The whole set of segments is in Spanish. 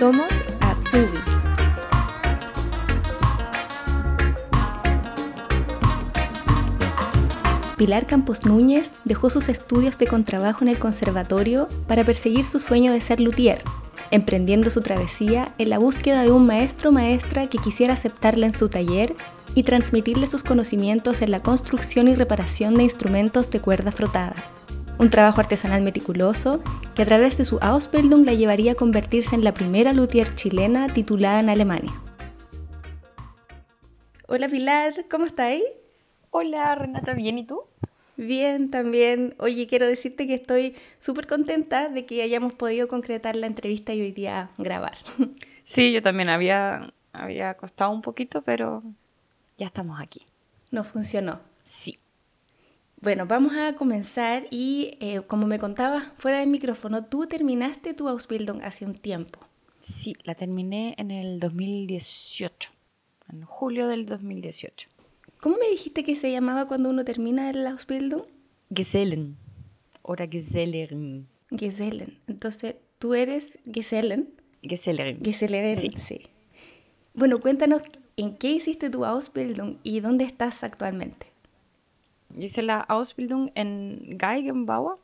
Somos Atsubis. Pilar Campos Núñez dejó sus estudios de contrabajo en el conservatorio para perseguir su sueño de ser luthier, emprendiendo su travesía en la búsqueda de un maestro maestra que quisiera aceptarla en su taller y transmitirle sus conocimientos en la construcción y reparación de instrumentos de cuerda frotada. Un trabajo artesanal meticuloso que a través de su Ausbildung la llevaría a convertirse en la primera luthier chilena titulada en Alemania. Hola Pilar, ¿cómo estáis? Hola Renata, ¿bien y tú? Bien, también. Oye, quiero decirte que estoy súper contenta de que hayamos podido concretar la entrevista y hoy día grabar. Sí, yo también había, había costado un poquito, pero ya estamos aquí. No funcionó. Sí. Bueno, vamos a comenzar y eh, como me contabas fuera del micrófono, tú terminaste tu Ausbildung hace un tiempo. Sí, la terminé en el 2018, en julio del 2018. ¿Cómo me dijiste que se llamaba cuando uno termina el Ausbildung? Gesellen. Oder Gesellerin. Gesellen. Entonces, tú eres Gesellen. Gesellerin. Gesellerin, sí. Bueno, cuéntanos en qué hiciste tu Ausbildung y dónde estás actualmente. Hice la Ausbildung en Geigenbauer,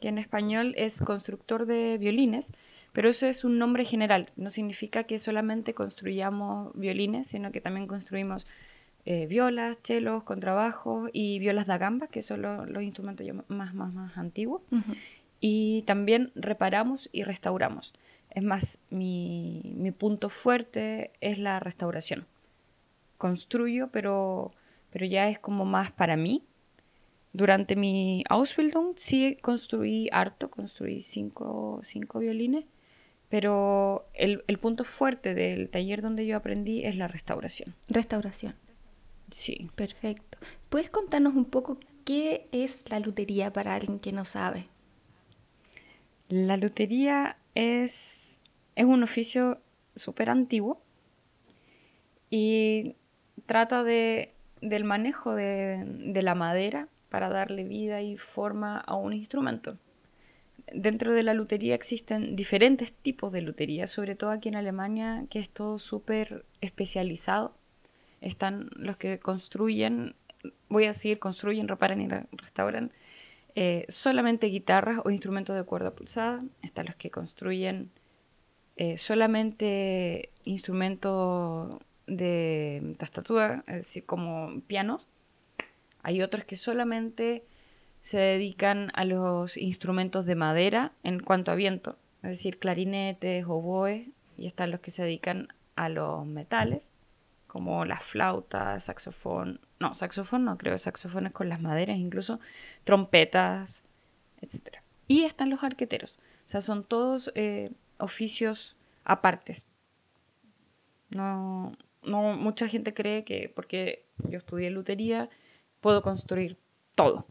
que en español es constructor de violines, pero eso es un nombre general. No significa que solamente construyamos violines, sino que también construimos eh, violas, chelos, contrabajos y violas da gamba, que son lo- los instrumentos más, más, más antiguos. Y también reparamos y restauramos. Es más, mi, mi punto fuerte es la restauración. Construyo, pero, pero ya es como más para mí. Durante mi Ausbildung sí construí harto, construí cinco, cinco violines, pero el, el punto fuerte del taller donde yo aprendí es la restauración. Restauración. Sí. Perfecto. ¿Puedes contarnos un poco qué es la lutería para alguien que no sabe? La lutería es, es un oficio súper antiguo y trata de, del manejo de, de la madera para darle vida y forma a un instrumento. Dentro de la lutería existen diferentes tipos de lutería, sobre todo aquí en Alemania, que es todo súper especializado. Están los que construyen, voy a decir, construyen, reparan y re- restauran eh, solamente guitarras o instrumentos de cuerda pulsada. Están los que construyen eh, solamente instrumentos de tastatura, es decir, como pianos. Hay otros que solamente se dedican a los instrumentos de madera en cuanto a viento, es decir, clarinetes, oboes, y están los que se dedican a los metales, como la flauta, saxofón, no, saxofón no creo, saxofones con las maderas, incluso trompetas, etc. Y están los arqueteros, o sea, son todos eh, oficios apartes. No, no, mucha gente cree que porque yo estudié lutería puedo construir todo.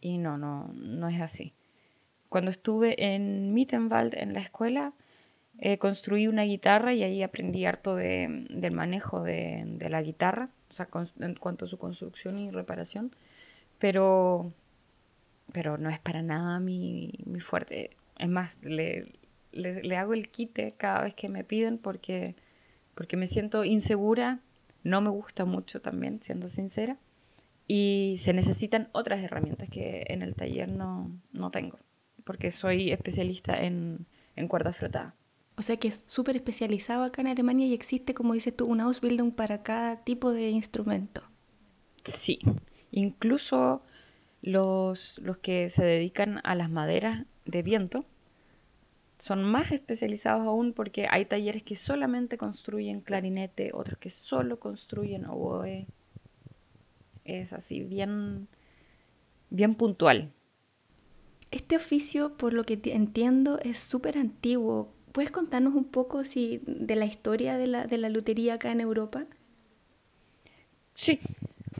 Y no, no, no es así. Cuando estuve en Mittenwald en la escuela, eh, construí una guitarra y ahí aprendí harto de- del manejo de, de la guitarra, o sea, cons- en cuanto a su construcción y reparación, pero, pero no es para nada mi, mi fuerte. Es más, le, le, le hago el quite cada vez que me piden porque, porque me siento insegura, no me gusta mucho también, siendo sincera, y se necesitan otras herramientas que en el taller no, no tengo, porque soy especialista en, en cuerda frotada. O sea que es súper especializado acá en Alemania y existe, como dices tú, un Ausbildung para cada tipo de instrumento. Sí, incluso los, los que se dedican a las maderas de viento son más especializados aún porque hay talleres que solamente construyen clarinete, otros que solo construyen oboe. Es así, bien, bien puntual. Este oficio, por lo que ti- entiendo, es súper antiguo. ¿Puedes contarnos un poco si, de la historia de la, de la lutería acá en Europa? Sí,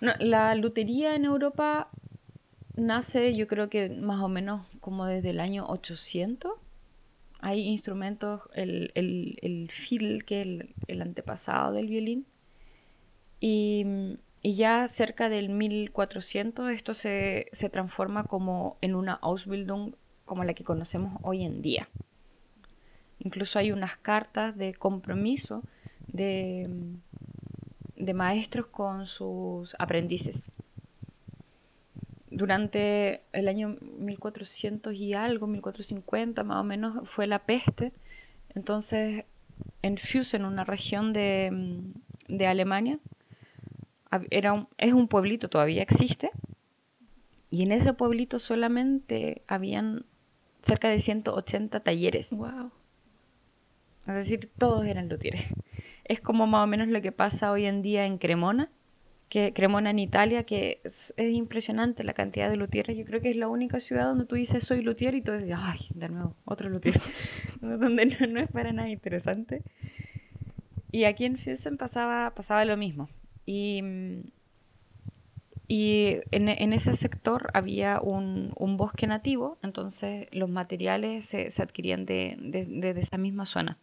no, la lutería en Europa nace yo creo que más o menos como desde el año 800. Hay instrumentos, el, el, el fiddle, que es el, el antepasado del violín, y, y ya cerca del 1400 esto se, se transforma como en una Ausbildung como la que conocemos hoy en día. Incluso hay unas cartas de compromiso de, de maestros con sus aprendices. Durante el año 1400 y algo, 1450 más o menos, fue la peste. Entonces, en Füssen, una región de, de Alemania, era es un pueblito, todavía existe, y en ese pueblito solamente habían cerca de 180 talleres. Wow. Es decir, todos eran luthieres. Es como más o menos lo que pasa hoy en día en Cremona, que Cremona en Italia, que es, impresionante la cantidad de luthieres. Yo creo que es la única ciudad donde tú dices soy luthier y tú dices, ay, de nuevo, otro luthier. donde no, es para nada interesante. Y aquí en Füssen pasaba, pasaba lo mismo. Y, y en, en, ese sector había un, un, bosque nativo, entonces los materiales se, se adquirían de, de, de, esa misma zona.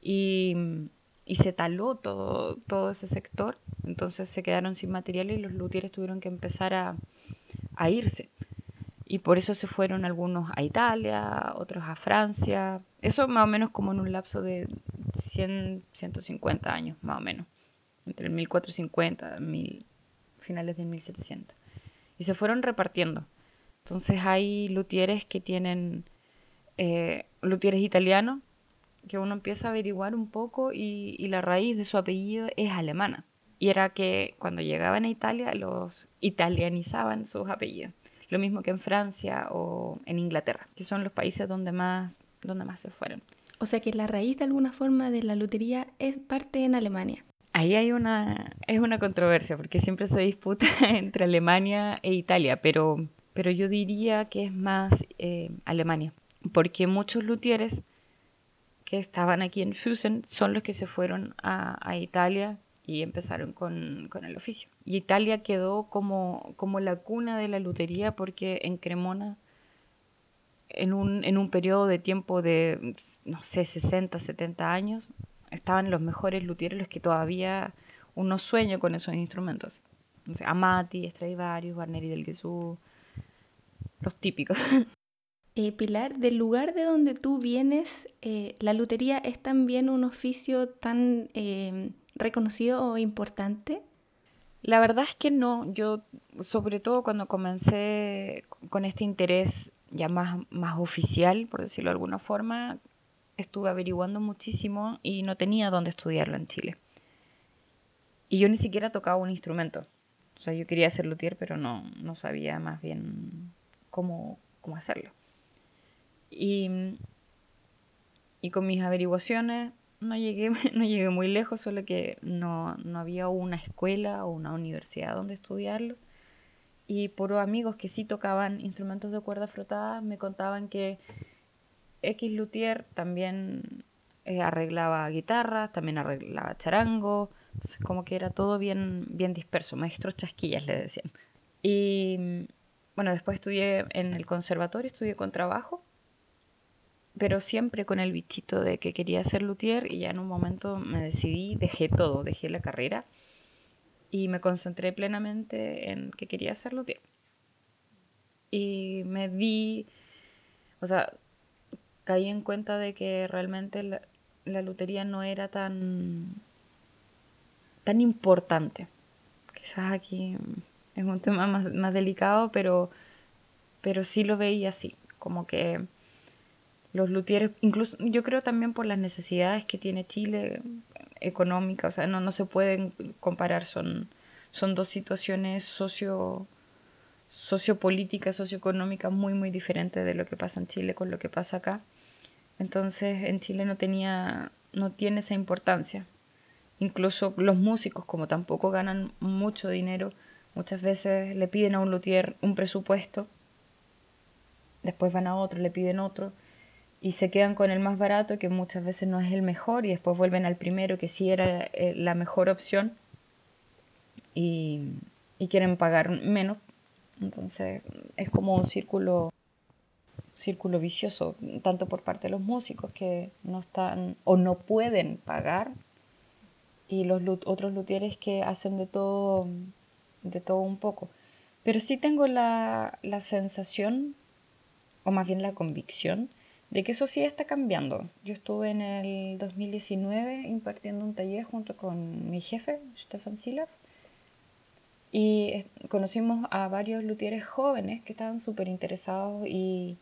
Y, y, se taló todo, todo ese sector, entonces se quedaron sin materiales y los luthieres tuvieron que empezar a, a irse. Y por eso se fueron algunos a Italia, otros a Francia. Eso más o menos como en un lapso de 100, 150 años, más o menos entre el 1450 mil, finales de 1700. Y se fueron repartiendo. Entonces hay luthieres que tienen, eh, luthieres italianos, que uno empieza a averiguar un poco y, y, la raíz de su apellido es alemana. Y era que cuando llegaban a Italia los italianizaban sus apellidos. Lo mismo que en Francia o en Inglaterra, que son los países donde más, donde más se fueron. O sea que la raíz de alguna forma de la lutería es parte en Alemania. Ahí hay una, es una controversia, porque siempre se disputa entre Alemania e Italia, pero, pero yo diría que es más eh, Alemania, porque muchos luthieres que estaban aquí en Füssen son los que se fueron a, Italia y empezaron con, con, el oficio. Y Italia quedó como, como la cuna de la lutería porque en Cremona, en un, en un periodo de tiempo de, no sé, 60, 70 años, estaban los mejores luthieres, los que todavía uno sueña con esos instrumentos. Amati, Stradivarius, Barneri del Gesù, los típicos. Eh, Pilar, del lugar de donde tú vienes, eh, ¿la lutería es también un oficio tan eh, reconocido o importante? La verdad es que no. Yo, sobre todo cuando comencé con este interés ya más, más oficial, por decirlo de alguna forma, estuve averiguando muchísimo y no tenía dónde estudiarlo en Chile. Y yo ni siquiera tocaba un instrumento. O sea, yo quería ser luthier, pero no, no sabía más bien cómo, cómo hacerlo. Y, y con mis averiguaciones no llegué, no llegué muy lejos, solo que no, no había una escuela o una universidad donde estudiarlo. Y por amigos que sí tocaban instrumentos de cuerda frotada, me contaban que X Luthier también eh, arreglaba guitarras, también arreglaba charango, como que era todo bien, bien disperso, maestros chasquillas le decían. Y bueno, después estudié en el conservatorio, estudié con trabajo, pero siempre con el bichito de que quería ser luthier y ya en un momento me decidí, dejé todo, dejé la carrera y me concentré plenamente en que quería ser luthier. Y me di, o sea, caí en cuenta de que realmente la, la lutería no era tan, tan importante. Quizás aquí es un tema más, más delicado, pero, pero sí lo veía así, como que los luthieres, incluso yo creo también por las necesidades que tiene Chile económicas, o sea, no, no se pueden comparar, son, son dos situaciones socio sociopolíticas, socioeconómicas muy muy diferentes de lo que pasa en Chile con lo que pasa acá. Entonces en Chile no tenía, no tiene esa importancia. Incluso los músicos, como tampoco ganan mucho dinero, muchas veces le piden a un luthier un presupuesto, después van a otro, le piden otro, y se quedan con el más barato, que muchas veces no es el mejor, y después vuelven al primero, que sí era eh, la mejor opción, y, y quieren pagar menos. Entonces es como un círculo círculo vicioso, tanto por parte de los músicos que no están o no pueden pagar y los otros luthieres que hacen de todo, de todo un poco. Pero sí tengo la, la sensación, o más bien la convicción, de que eso sí está cambiando. Yo estuve en el 2019 impartiendo un taller junto con mi jefe, Stefan Silaf, y conocimos a varios luthieres jóvenes que estaban súper interesados y,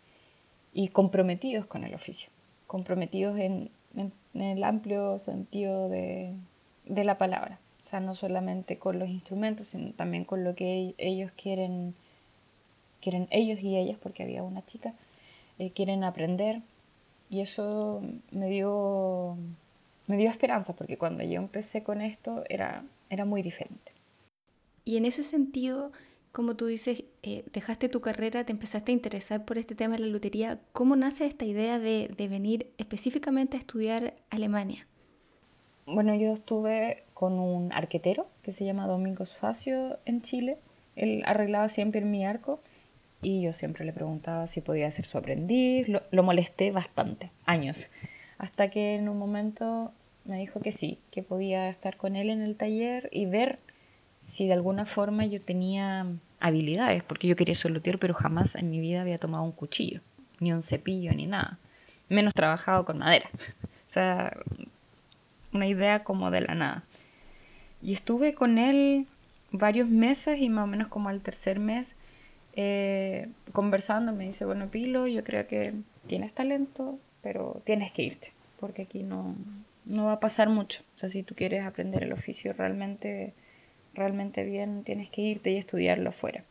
comprometidos con el oficio, comprometidos en, el amplio sentido de, la palabra. O sea, no solamente con los instrumentos, sino también con lo que ellos quieren, quieren ellos y ellas, porque había una chica, eh, quieren aprender. Y eso me dio, me dio esperanza, porque cuando yo empecé con esto era, era muy diferente. Y en ese sentido, como tú dices, eh, dejaste tu carrera, te empezaste a interesar por este tema de la lutería. ¿Cómo nace esta idea de, de venir específicamente a estudiar Alemania? Bueno, yo estuve con un arquetero que se llama Domingos Facio en Chile. Él arreglaba siempre mi arco y yo siempre le preguntaba si podía ser su aprendiz. Lo, lo, molesté bastante, años, hasta que en un momento me dijo que sí, que podía estar con él en el taller y ver si de alguna forma yo tenía habilidades, porque yo quería ser pero jamás en mi vida había tomado un cuchillo, ni un cepillo, ni nada, menos trabajado con madera. O sea, una idea como de la nada. Y estuve con él varios meses y más o menos como al tercer mes eh, conversando me dice, bueno, Pilo, yo creo que tienes talento, pero tienes que irte, porque aquí no, no va a pasar mucho. O sea, si tú quieres aprender el oficio realmente realmente bien, tienes que irte y estudiarlo afuera.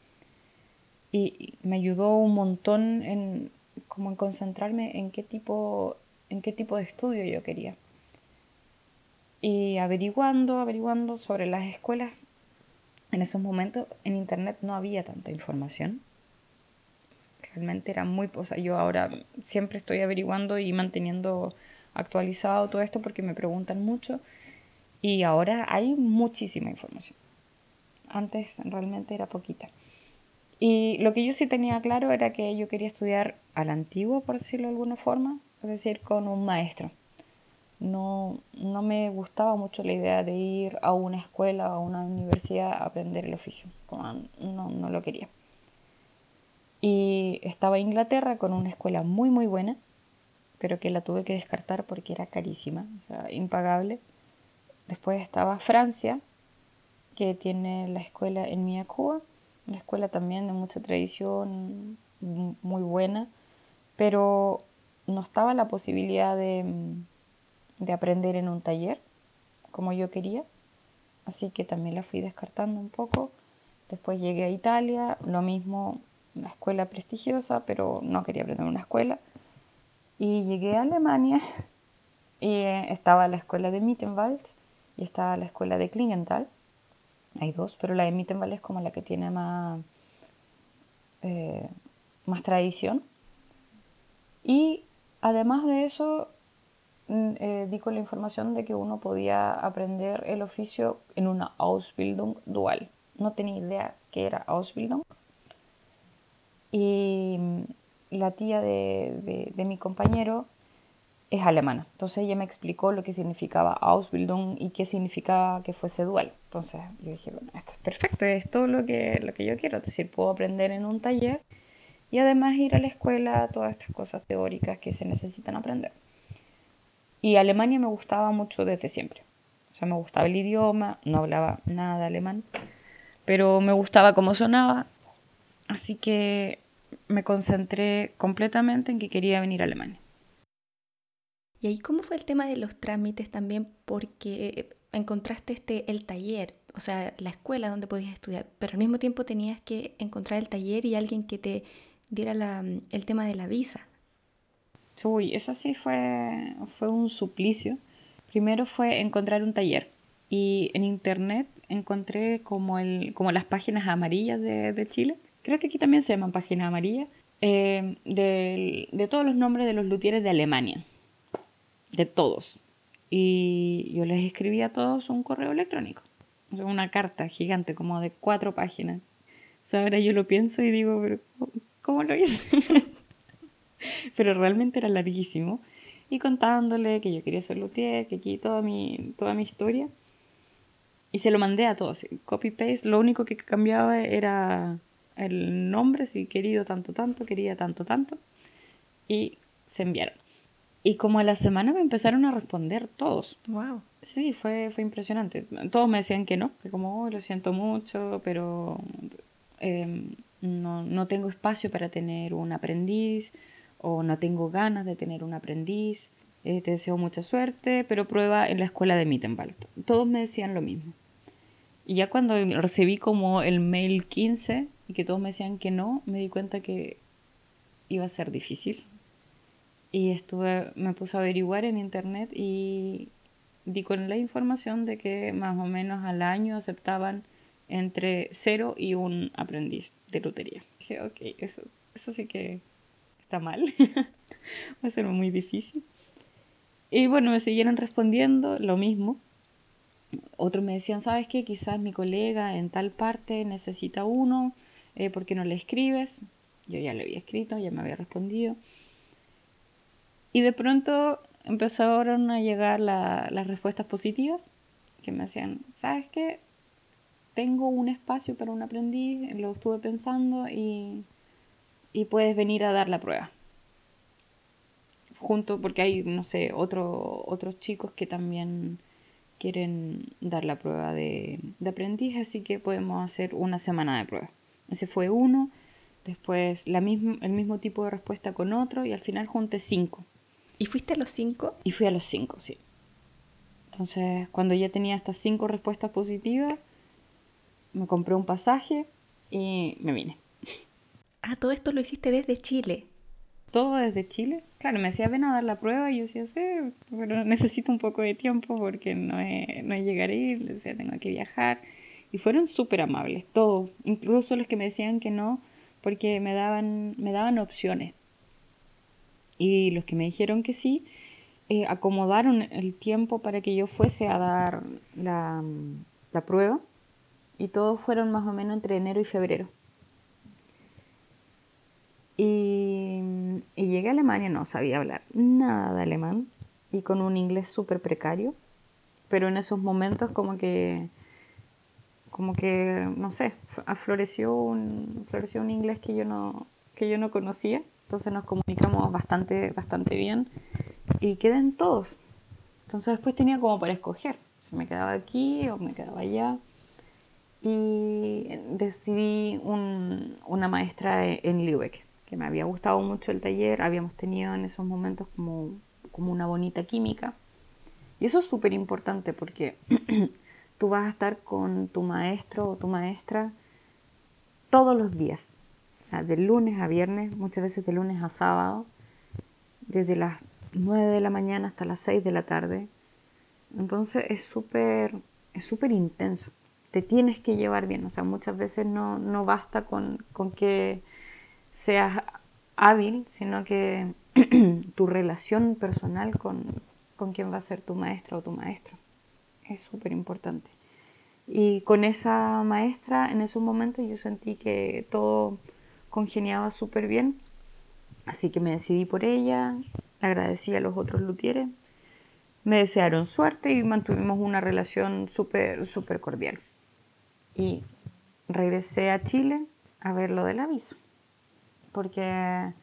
Y, me ayudó un montón en como en concentrarme en qué tipo en qué tipo de estudio yo quería. Y averiguando, averiguando sobre las escuelas, en esos momentos en internet no había tanta información. Realmente era muy, o yo ahora siempre estoy averiguando y manteniendo actualizado todo esto porque me preguntan mucho y ahora hay muchísima información. Antes realmente era poquita. Y lo que yo sí tenía claro era que yo quería estudiar al antiguo, por decirlo de alguna forma, es decir, con un maestro. No, no me gustaba mucho la idea de ir a una escuela o a una universidad a aprender el oficio. No, no lo quería. Y estaba en Inglaterra con una escuela muy, muy buena, pero que la tuve que descartar porque era carísima, o sea, impagable. Después estaba Francia, que tiene la escuela en Mia Cuba, una escuela también de mucha tradición, muy buena, pero no estaba la posibilidad de, de aprender en un taller como yo quería, así que también la fui descartando un poco. Después llegué a Italia, lo mismo, una escuela prestigiosa, pero no quería aprender en una escuela. Y llegué a Alemania y estaba la escuela de Mittenwald y estaba la escuela de Klingenthal hay dos, pero la de Mittenwald es como la que tiene más, eh, más tradición. Y además de eso, mm, eh, di con la información de que uno podía aprender el oficio en una Ausbildung dual. No tenía idea que era Ausbildung. Y mm, la tía de mi compañero es alemana. Entonces ella me explicó lo que significaba Ausbildung y qué significaba que fuese dual. Entonces yo dije, bueno, esto es perfecto, es todo lo que, lo que yo quiero. Es decir, puedo aprender en un taller y además ir a la escuela todas estas cosas teóricas que se necesitan aprender. Y Alemania me gustaba mucho desde siempre. O sea, me gustaba el idioma, no hablaba nada alemán, pero me gustaba cómo sonaba. Así que me concentré completamente en que quería venir a Alemania. Y ahí, ¿cómo fue el tema de los trámites también? Porque encontraste este, el taller, o sea, la escuela donde podías estudiar, pero al mismo tiempo tenías que encontrar el taller y alguien que te diera la, el tema de la visa. Uy, eso sí fue, fue un suplicio. Primero fue encontrar un taller y en internet encontré como, el, como las páginas amarillas de, de Chile. Creo que aquí también se llaman páginas amarillas. Eh, de, de todos los nombres de los luthieres de Alemania de todos. Y yo les escribí a todos un correo electrónico, una carta gigante como de cuatro páginas. ahora yo lo pienso y digo, ¿cómo lo hice? pero realmente era larguísimo. Y contándole que yo quería ser luthier, que aquí toda mi, toda mi historia. Y se lo mandé a todos, copy-paste. Lo único que cambiaba era el nombre, si querido tanto, tanto, quería tanto, tanto. Y se enviaron. Y como a la semana me empezaron a responder todos. Wow. Sí, fue, fue impresionante. Todos me decían que no, que como, oh, lo siento mucho, pero em, no, no tengo espacio para tener un aprendiz o no tengo ganas de tener un aprendiz. Eh, te deseo mucha suerte, pero prueba en la escuela de Mittenwald. Todos me decían lo mismo. Y ya cuando recibí como el mail 15 y que todos me decían que no, me di cuenta que iba a ser difícil. Y estuve, me puse a averiguar en internet y di con la información de que más o menos al año aceptaban entre cero y un aprendiz de lutería. Dije, ok, eso, eso sí que está mal. Va a ser muy difícil. Y bueno, me siguieron respondiendo lo mismo. Otros me decían, ¿sabes qué? Quizás mi colega en tal parte necesita uno, eh, ¿por qué no le escribes? Yo ya le había escrito, ya me había respondido. Y de pronto empezaron a llegar las respuestas positivas, que me decían, ¿sabes qué? Tengo un espacio para un aprendiz, lo estuve pensando y, y puedes venir a dar la prueba junto, porque hay, no sé, otro, otros chicos que también quieren dar la prueba de, de aprendiz, así que podemos hacer una semana de prueba. Ese fue uno, después la misma, el mismo tipo de respuesta con otro y al final junté cinco. ¿Y fuiste a los cinco? Y fui a los cinco, sí. Entonces, cuando ya tenía estas cinco respuestas positivas, me compré un pasaje y me vine. Ah, todo esto lo hiciste desde Chile todo desde Chile. Claro, me decía, ven a dar la prueba y yo decía, sí, pero necesito un poco de tiempo porque no, es, no llegaré, o decía, tengo que viajar. Y fueron súper amables, todos, incluso los que me decían que no, porque me daban, me daban opciones. Y los que me dijeron que sí, eh, acomodaron el tiempo para que yo fuese a dar la, la prueba. Y todos fueron más o menos entre enero y febrero. Y, llegué a Alemania, no sabía hablar nada de alemán y con un inglés súper precario, pero en esos momentos como que, como que, no sé, afloreció un, floreció un inglés que yo no, que yo no conocía, entonces nos comunicamos bastante, bastante bien y quedé en todos. Entonces después tenía como para escoger, si me quedaba aquí o me quedaba allá. Y decidí una maestra en Lübeck que me había gustado mucho el taller, habíamos tenido en esos momentos como, como una bonita química. Y eso es súper importante porque tú vas a estar con tu maestro o tu maestra todos los días. O sea, de lunes a viernes, muchas veces de lunes a sábado, desde las 9 de la mañana hasta las 6 de la tarde. Entonces es súper es súper intenso. Te tienes que llevar bien. O sea, muchas veces no, no basta con, con que seas hábil, sino que tu relación personal con, con quien va a ser tu maestra o tu maestro. Es súper importante. Y con esa maestra en esos momentos yo sentí que todo congeniaba súper bien. Así que me decidí por ella, agradecí a los otros luthieres, me desearon suerte y mantuvimos una relación súper, súper cordial. Y regresé a Chile a ver lo del aviso porque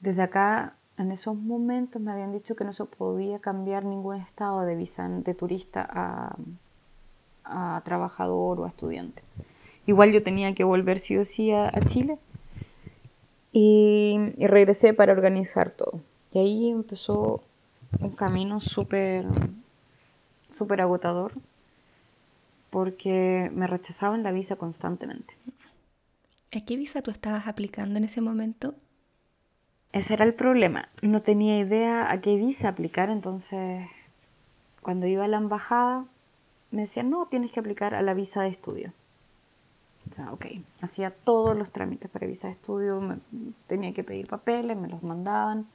desde acá en esos momentos me habían dicho que no se podía cambiar ningún estado de visa de turista a, trabajador o a estudiante. Igual yo tenía que volver sí o sí a, Chile y, regresé para organizar todo. Y ahí empezó un camino súper súper agotador porque me rechazaban la visa constantemente. ¿A qué visa tú estabas aplicando en ese momento? Ese era el problema. No tenía idea a qué visa aplicar, entonces cuando iba a la embajada me decían, no, tienes que aplicar a la visa de estudio. O sea, ok, hacía todos los trámites para visa de estudio, tenía que pedir papeles, me los mandaban.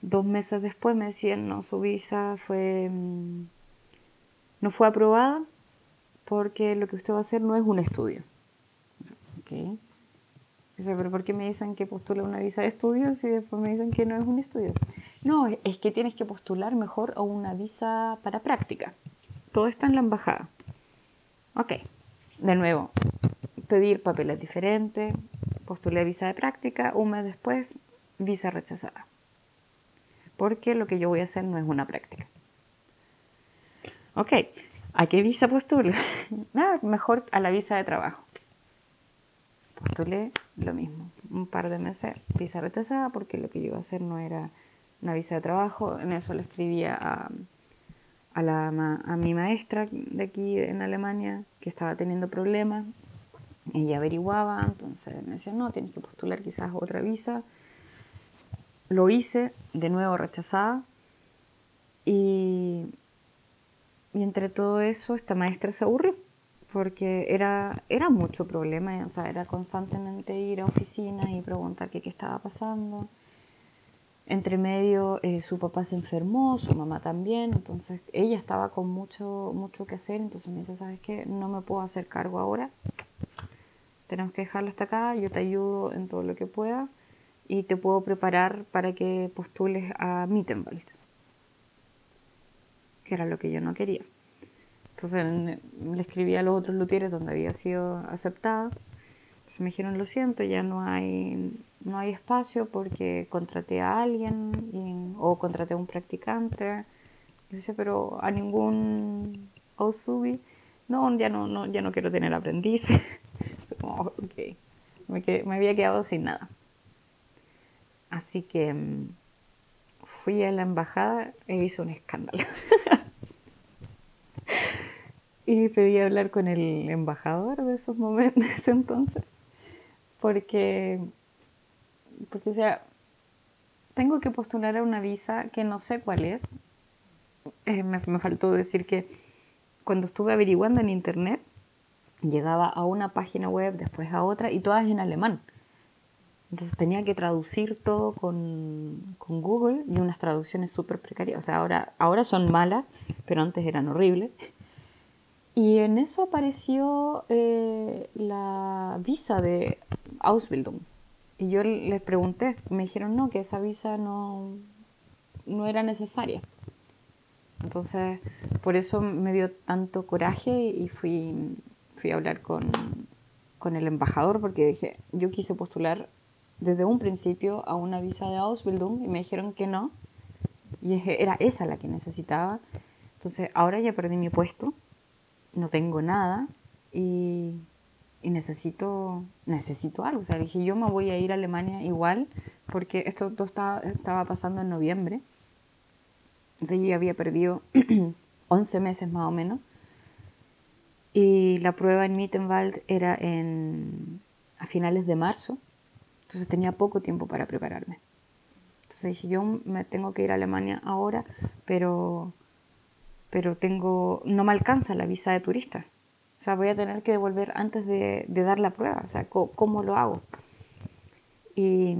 Dos meses después me decían, no, su visa fue, mm, no fue aprobada porque lo que usted va a hacer no es un estudio. ¿pero por qué me dicen que postula una visa de estudios y después me dicen que no es un estudio? No, es que tienes que postular mejor a una visa para práctica. Todo está en la embajada. Ok, de nuevo, pedir papeles diferentes, postulé visa de práctica, un mes después, visa rechazada. porque lo que yo voy a hacer no es una práctica. Ok, ¿a qué visa postulo? Nada, mejor a la visa de trabajo. Postulé lo mismo, un par de meses, visa rechazada porque lo que yo iba a hacer no era una visa de trabajo. En eso le escribía a, a, la, a mi maestra de aquí en Alemania que estaba teniendo problemas. Ella averiguaba, entonces me decía, no, tienes que postular quizás otra visa. Lo hice, de nuevo rechazada. Y, y entre todo eso, esta maestra se aburrió porque era, era mucho problema, o sea, era constantemente ir a oficinas y preguntar qué, qué estaba pasando. Entre medio eh, su papá se enfermó, su mamá también, entonces ella estaba con mucho, mucho que hacer, entonces me dice, ¿sabes qué? No me puedo hacer cargo ahora, tenemos que dejarlo hasta acá, yo te ayudo en todo lo que pueda y te puedo preparar para que postules a Mittenwald, que era lo que yo no quería. Entonces le escribí a los otros luthieres donde había sido aceptada. Me dijeron, lo siento, ya no hay, no hay espacio porque contraté a alguien o contraté a un practicante. Yo decía, pero a ningún Osubi. No, ya no, no, ya no quiero tener aprendices. Como, Me, me había quedado sin nada. Así que mm, fui a la embajada e hice un escándalo. y pedí hablar con el embajador de esos momentos entonces, porque, porque o sea, tengo que postular a una visa que no sé cuál es. Eh, me, me faltó decir que cuando estuve averiguando en internet, llegaba a una página web, después a otra, y todas en alemán. Entonces tenía que traducir todo con, con Google y unas traducciones súper precarias. O sea, ahora, ahora son malas, pero antes eran horribles. Y en eso apareció eh, la visa de Ausbildung. Y yo les pregunté, me dijeron no, que esa visa no, no era necesaria. Entonces, por eso me dio tanto coraje y fui, fui a hablar con, con el embajador porque dije, yo quise postular desde un principio a una visa de Ausbildung y me dijeron que no. Y era esa la que necesitaba. Entonces, ahora ya perdí mi puesto no tengo nada y, necesito, necesito algo. O sea, dije, yo me voy a ir a Alemania igual, porque esto todo estaba, estaba pasando en noviembre. Entonces yo había perdido 11 meses más o menos. Y la prueba en Mittenwald era en, a finales de marzo. Entonces tenía poco tiempo para prepararme. Entonces dije, yo me tengo que ir a Alemania ahora, pero pero tengo, no me alcanza la visa de turista. O sea, voy a tener que devolver antes de, dar la prueba. O sea, ¿cómo, lo hago? Y,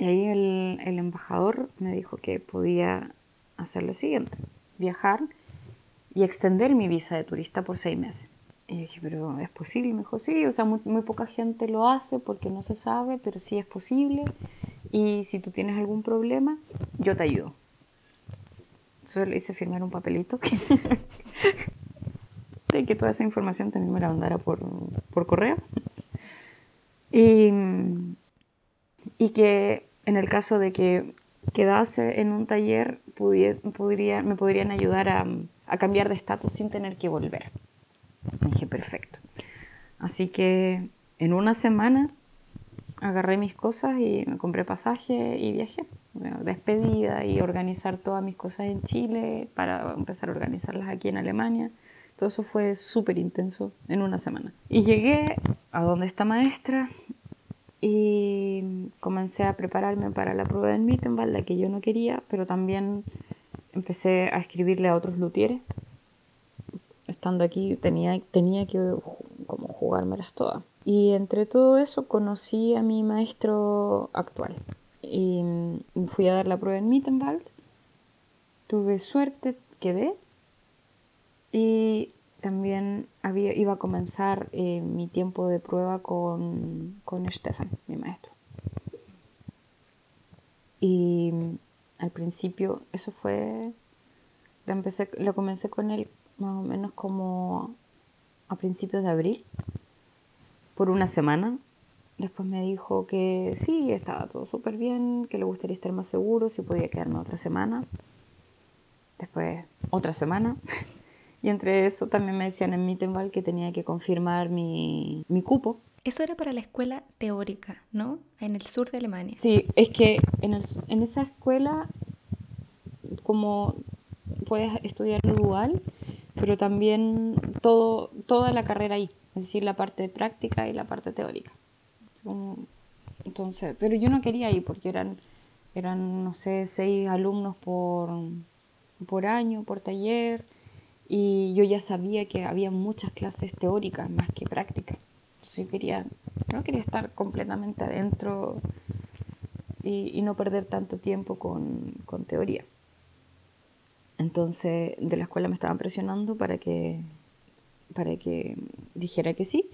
ahí el, embajador me dijo que podía hacer lo siguiente, viajar y extender mi visa de turista por seis meses. Y yo dije, pero ¿es posible? Me dijo, sí, o sea, muy, muy poca gente lo hace porque no se sabe, pero sí es posible. Y si tú tienes algún problema, yo te ayudo. Entonces le hice firmar un papelito que, de que toda esa información también me la mandara por, correo. Y, que en el caso de que quedase en un taller, pudiera, me podrían ayudar a, a cambiar de estatus sin tener que volver. Dije, perfecto. Así que en una semana agarré mis cosas y me compré pasaje y viajé despedida y organizar todas mis cosas en Chile para empezar a organizarlas aquí en Alemania. Todo eso fue súper intenso en una semana. Y llegué a donde está maestra y comencé a prepararme para la prueba del Mittenwald, la que yo no quería, pero también empecé a escribirle a otros luthieres. Estando aquí tenía, tenía que como jugármelas todas. Y entre todo eso conocí a mi maestro actual, y fui a dar la prueba en Mittenwald. Tuve suerte, quedé. Y también había, iba a comenzar eh, mi tiempo de prueba con, con Stefan, mi maestro. Y al principio, eso fue. Lo, empecé, lo comencé con él más o menos como a principios de abril, por una semana, Después me dijo que sí, estaba todo súper bien, que le gustaría estar más seguro, si podía quedarme otra semana. Después otra semana. Y entre eso también me decían en Mittenwald que tenía que confirmar mi, mi cupo. Eso era para la escuela teórica, ¿no? En el sur de Alemania. Sí, es que en, el, en esa escuela, como puedes estudiar dual, pero también todo, toda la carrera ahí, es decir, la parte práctica y la parte teórica. Entonces, pero yo no quería ir porque eran, eran no sé, seis alumnos por, por año, por taller, y yo ya sabía que había muchas clases teóricas más que prácticas. Entonces yo quería, no quería estar completamente adentro y, no perder tanto tiempo con, con teoría. Entonces de la escuela me estaban presionando para que, para que dijera que sí.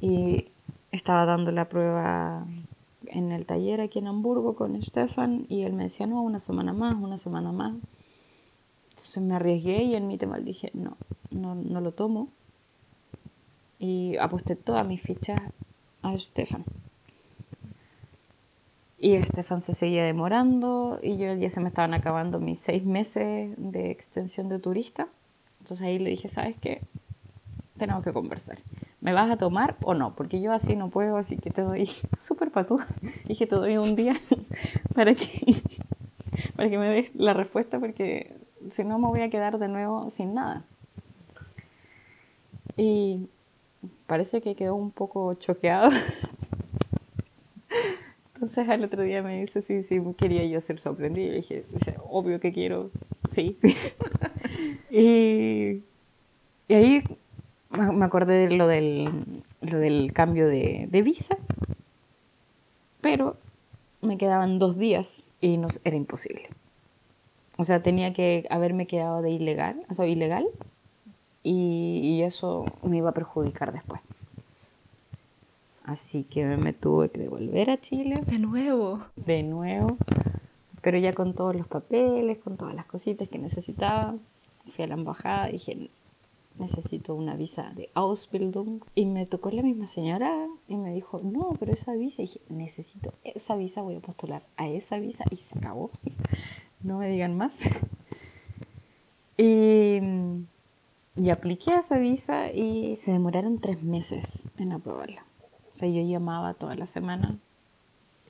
Y estaba dando la prueba en el taller aquí en Hamburgo con Stefan y él me decía, no, una semana más, una semana más. Entonces me arriesgué y en mi tema dije, no, no, no lo tomo. Y aposté todas mis fichas a Stefan. Y Stefan se seguía demorando y yo ya se me estaban acabando mis seis meses de extensión de turista. Entonces ahí le dije, ¿sabes qué? Tenemos que conversar. ¿me vas a tomar o no? Porque yo así no puedo, así que te doy súper patú. Dije, te doy un día para que, para que me des la respuesta, porque si no me voy a quedar de nuevo sin nada. Y parece que quedó un poco choqueado. Entonces al otro día me dice sí, sí, quería yo ser sorprendido. Y dije, obvio que quiero, sí. y, y ahí me acordé de lo del, lo del cambio de, visa, pero me quedaban dos días y no, era imposible. O sea, tenía que haberme quedado de ilegal, o sea, ilegal, y, y, eso me iba a perjudicar después. Así que me tuve que devolver a Chile. De nuevo. De nuevo. Pero ya con todos los papeles, con todas las cositas que necesitaba. Fui a la embajada y dije, necesito una visa de Ausbildung. Y me tocó la misma señora y me dijo, no, pero esa visa. Y dije, necesito esa visa, voy a postular a esa visa y se acabó. No me digan más. y, y apliqué a esa visa y se demoraron tres meses en aprobarla. O sea, yo llamaba toda la semana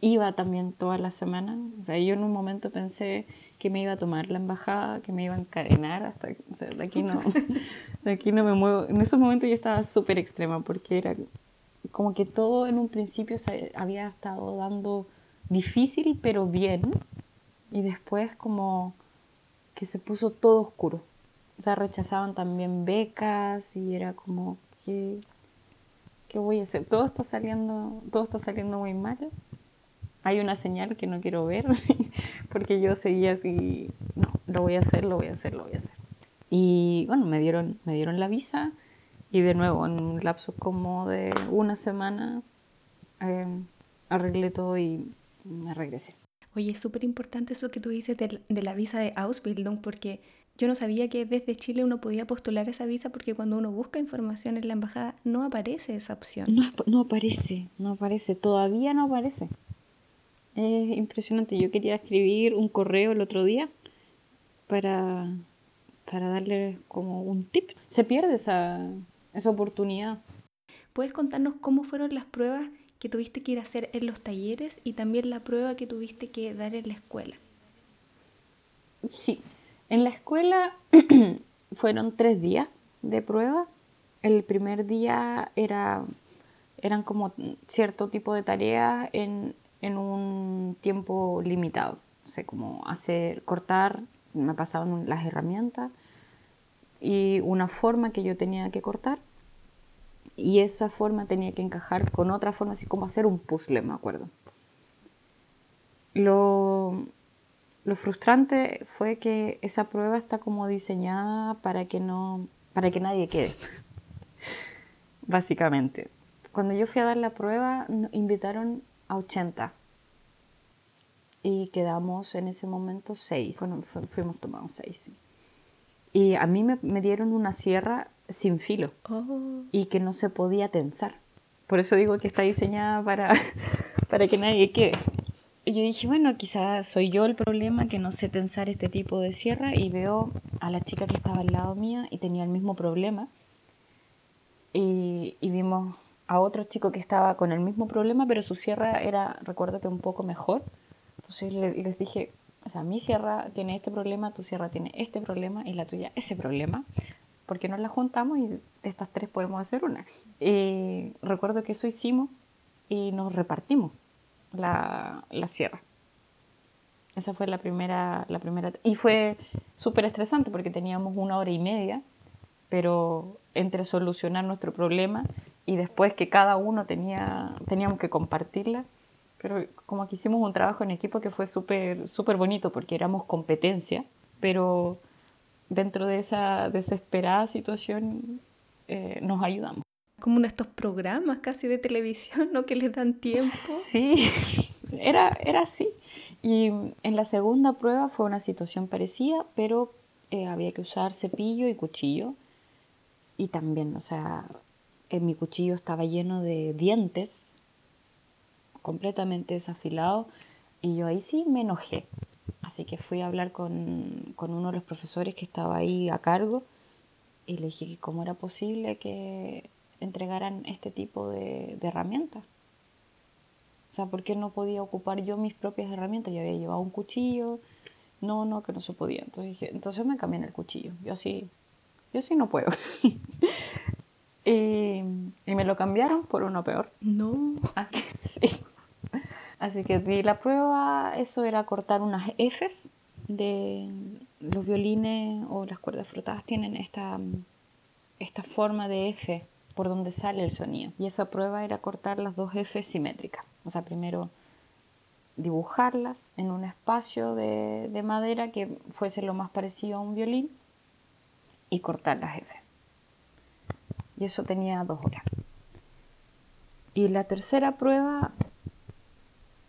iba también toda la semana. O sea, yo en un momento pensé que me iba a tomar la embajada, que me iba a encadenar hasta, o sea, de aquí no, de aquí no me muevo. En esos momentos yo estaba súper extrema porque era como que todo en un principio se había estado dando difícil pero bien y después como que se puso todo oscuro. O sea, rechazaban también becas y era como que ¿qué voy a hacer? Todo está saliendo, todo está saliendo muy mal hay una señal que no quiero ver, porque yo seguía así, no, lo voy a hacer, lo voy a hacer, lo voy a hacer. Y bueno, me dieron, me dieron la visa y de nuevo, en un lapso como de una semana, em, arreglé todo y me regresé. Oye, es súper importante eso que tú dices de, la visa de Ausbildung, porque yo no sabía que desde Chile uno podía postular esa visa porque cuando uno busca información en la embajada no aparece esa opción. No, no aparece, no aparece, todavía no aparece. Es impresionante. Yo quería escribir un correo el otro día para, para darle como un tip. Se pierde esa, esa oportunidad. ¿Puedes contarnos cómo fueron las pruebas que tuviste que ir a hacer en los talleres y también la prueba que tuviste que dar en la escuela? Sí, en la escuela fueron tres días de prueba. El primer día era, eran como cierto tipo de tareas en, en un tiempo limitado. O sea, como hacer, cortar, me pasaban las herramientas y una forma que yo tenía que cortar y esa forma tenía que encajar con otra forma, así como hacer un puzzle, me acuerdo. Lo, lo frustrante fue que esa prueba está como diseñada para que no, para que nadie quede, básicamente. Cuando yo fui a dar la prueba, invitaron a 80. Y quedamos en ese momento 6. Bueno, fuimos tomados 6. Y a mí me, dieron una sierra sin filo oh. y que no se podía tensar. por eso digo que está diseñada para, para que nadie quede. Yo dije, bueno, quizás soy yo el problema que no sé tensar este tipo de sierra y veo a la chica que estaba al lado mía y tenía el mismo problema. Y, y vimos a otro chico que estaba con el mismo problema, pero su sierra era, recuerdo que un poco mejor. Entonces les dije, o sea, mi sierra tiene este problema, tu sierra tiene este problema y la tuya ese problema. ¿Por qué no las juntamos y de estas tres podemos hacer una? Y recuerdo que eso hicimos y nos repartimos la, la sierra. Esa fue la primera, la primera. Y fue súper estresante porque teníamos una hora y media, pero entre solucionar nuestro problema y después que cada uno tenía, teníamos que compartirla, pero como que hicimos un trabajo en equipo que fue súper súper bonito porque éramos competencia, pero dentro de esa desesperada situación eh, nos ayudamos. Como uno de estos programas casi de televisión, ¿no? Que les dan tiempo. Sí, era, era así. Y en la segunda prueba fue una situación parecida, pero eh, había que usar cepillo y cuchillo. Y también, o sea, en mi cuchillo estaba lleno de dientes completamente desafilado y yo ahí sí me enojé. Así que fui a hablar con, uno de los profesores que estaba ahí a cargo y le dije que cómo era posible que entregaran este tipo de, herramientas. O sea, ¿por qué no podía ocupar yo mis propias herramientas? Yo había llevado un cuchillo. No, no, que no se podía. Entonces dije, entonces me cambié el cuchillo. Yo sí, yo sí no puedo. y, y, me lo cambiaron por uno peor. No. Así, sí. Así que di la prueba, eso era cortar unas Fs de los violines o las cuerdas frotadas tienen esta, esta forma de F por donde sale el sonido. Y esa prueba era cortar las dos F simétricas. O sea, primero dibujarlas en un espacio de, de madera que fuese lo más parecido a un violín y cortar las F. Y eso tenía dos horas. Y la tercera prueba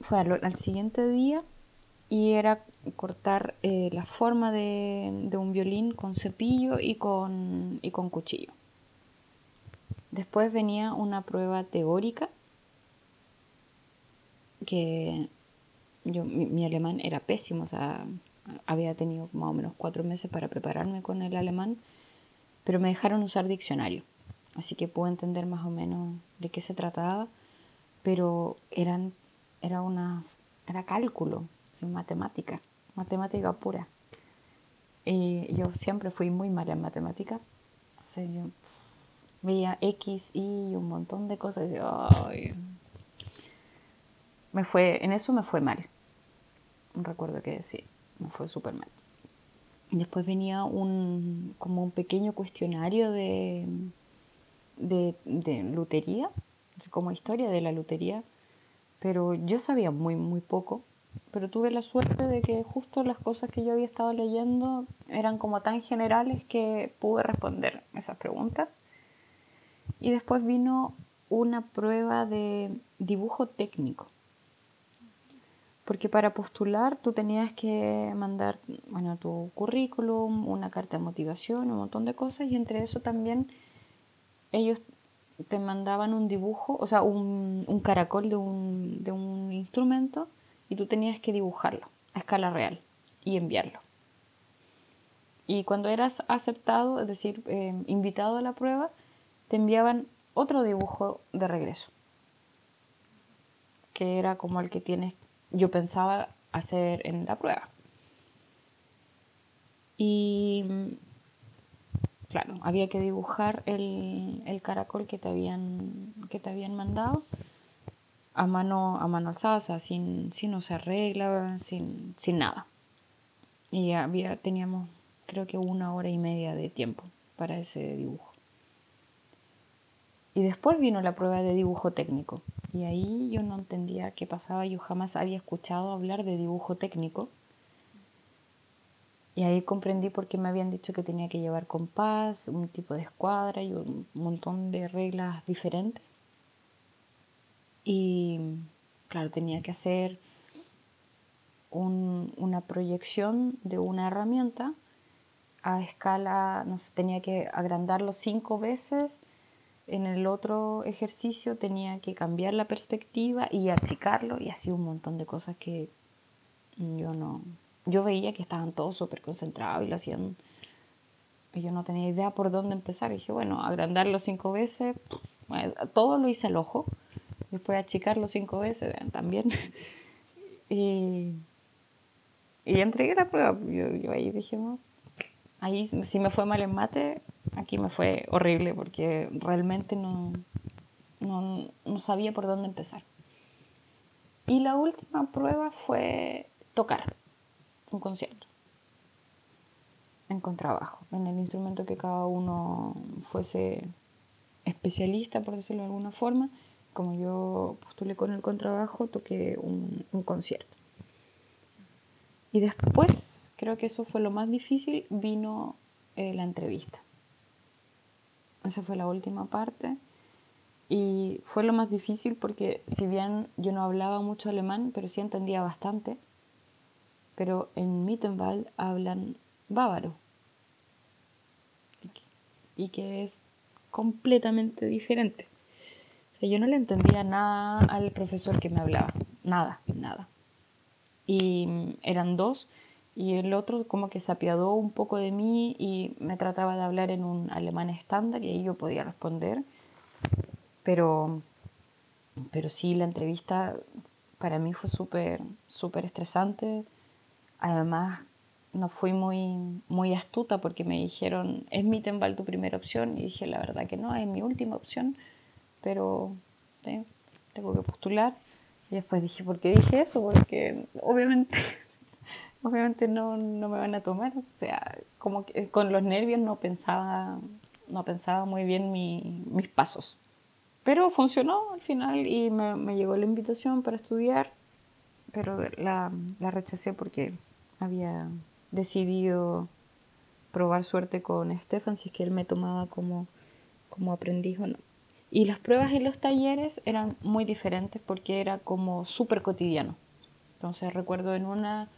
fue al, siguiente día y era cortar eh, la forma de, un violín con cepillo y con, y con cuchillo. Después venía una prueba teórica que yo, mi, alemán era pésimo, o sea, había tenido más o menos cuatro meses para prepararme con el alemán, pero me dejaron usar diccionario, así que pude entender más o menos de qué se trataba, pero eran era una era cálculo, sin matemática, matemática pura. Y yo siempre fui muy mala en matemática. yo veía X, Y un montón de cosas. Y me fue, en eso me fue mal. Recuerdo que sí, me fue súper mal. Después venía un, como un pequeño cuestionario de, de, de lutería, como historia de la lutería pero yo sabía muy, muy poco, pero tuve la suerte de que justo las cosas que yo había estado leyendo eran como tan generales que pude responder esas preguntas. Y después vino una prueba de dibujo técnico. Porque para postular tú tenías que mandar bueno, tu currículum, una carta de motivación, un montón de cosas, y entre eso también ellos te mandaban un dibujo, o sea, un, un caracol de un, de un instrumento y tú tenías que dibujarlo a escala real y enviarlo. Y cuando eras aceptado, es decir, eh, invitado a la prueba, te enviaban otro dibujo de regreso, que era como el que tienes, yo pensaba hacer en la prueba. Y claro, había que dibujar el, caracol que te habían, que te habían mandado a mano, a mano alzada, o sea, sin, sin usar regla, sin, sin nada. Y había, teníamos creo que una hora y media de tiempo para ese dibujo. Y después vino la prueba de dibujo técnico. Y ahí yo no entendía qué pasaba, yo jamás había escuchado hablar de dibujo técnico. Y ahí comprendí por qué me habían dicho que tenía que llevar compás, un tipo de escuadra y un montón de reglas diferentes. Y claro, tenía que hacer una proyección de una herramienta a escala, no sé, tenía que agrandarlo cinco veces en el otro ejercicio tenía que cambiar la perspectiva y achicarlo y así un montón de cosas que yo no, yo veía que estaban todos súper concentrados y lo hacían, y yo no tenía idea por dónde empezar. Dije, bueno, agrandarlo cinco veces, todo lo hice al ojo, después achicarlo cinco veces también. y, y entregué la prueba. Yo, yo ahí dije, ahí si me fue mal en mate, aquí me fue horrible porque realmente no, no, no sabía por dónde empezar. Y la última prueba fue tocar un concierto en contrabajo, en el instrumento que cada uno fuese especialista, por decirlo de alguna forma. Como yo postulé con el contrabajo, toqué un, concierto. Y después, creo que eso fue lo más difícil, vino eh, la entrevista. Esa fue la última parte. Y fue lo más difícil porque si bien yo no hablaba mucho alemán, pero sí entendía bastante, pero en Mittenwald hablan bávaro y que es completamente diferente. Yo no le entendía nada al profesor que me hablaba, nada, nada. Y eran dos y el otro como que se apiadó un poco de mí y me trataba de hablar en un alemán estándar y ahí yo podía responder. Pero, pero sí, la entrevista para mí fue súper, súper estresante Además, no fui muy, muy astuta porque me dijeron, ¿es Mittenwald tu primera opción? Y dije, la verdad que no, es mi última opción, pero tengo que postular. Y después dije, ¿por qué dije eso? Porque obviamente, obviamente no, no me van a tomar. O sea, como que con los nervios no pensaba, no pensaba muy bien mis pasos. Pero funcionó al final y me, me llegó la invitación para estudiar, pero la, la rechacé porque había decidido probar suerte con Stefan, si es que él me tomaba como, como aprendiz o no. Y las pruebas en los talleres eran muy diferentes porque era como súper cotidiano. Entonces recuerdo en una,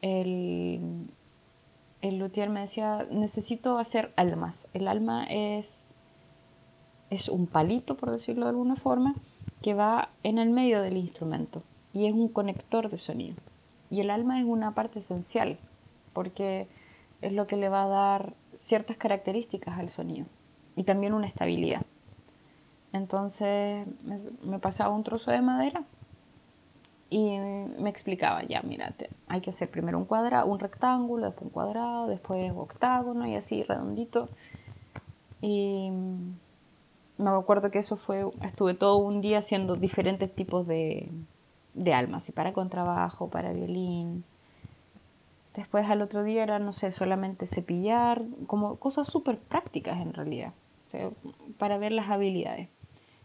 el, el luthier me decía, necesito hacer almas. El alma es, es un palito, por decirlo de alguna forma, que va en el medio del instrumento y es un conector de sonido. Y el alma es una parte esencial, porque es lo que le va a dar ciertas características al sonido y también una estabilidad. Entonces me pasaba un trozo de madera y me explicaba, ya, mírate, hay que hacer primero un cuadrado, un rectángulo, después un cuadrado, después octágono y así redondito. Y me acuerdo que eso fue, estuve todo un día haciendo diferentes tipos de, de almas, y para contrabajo, para violín. Después al otro día era, no sé, solamente cepillar, como cosas súper prácticas en realidad, para ver las habilidades.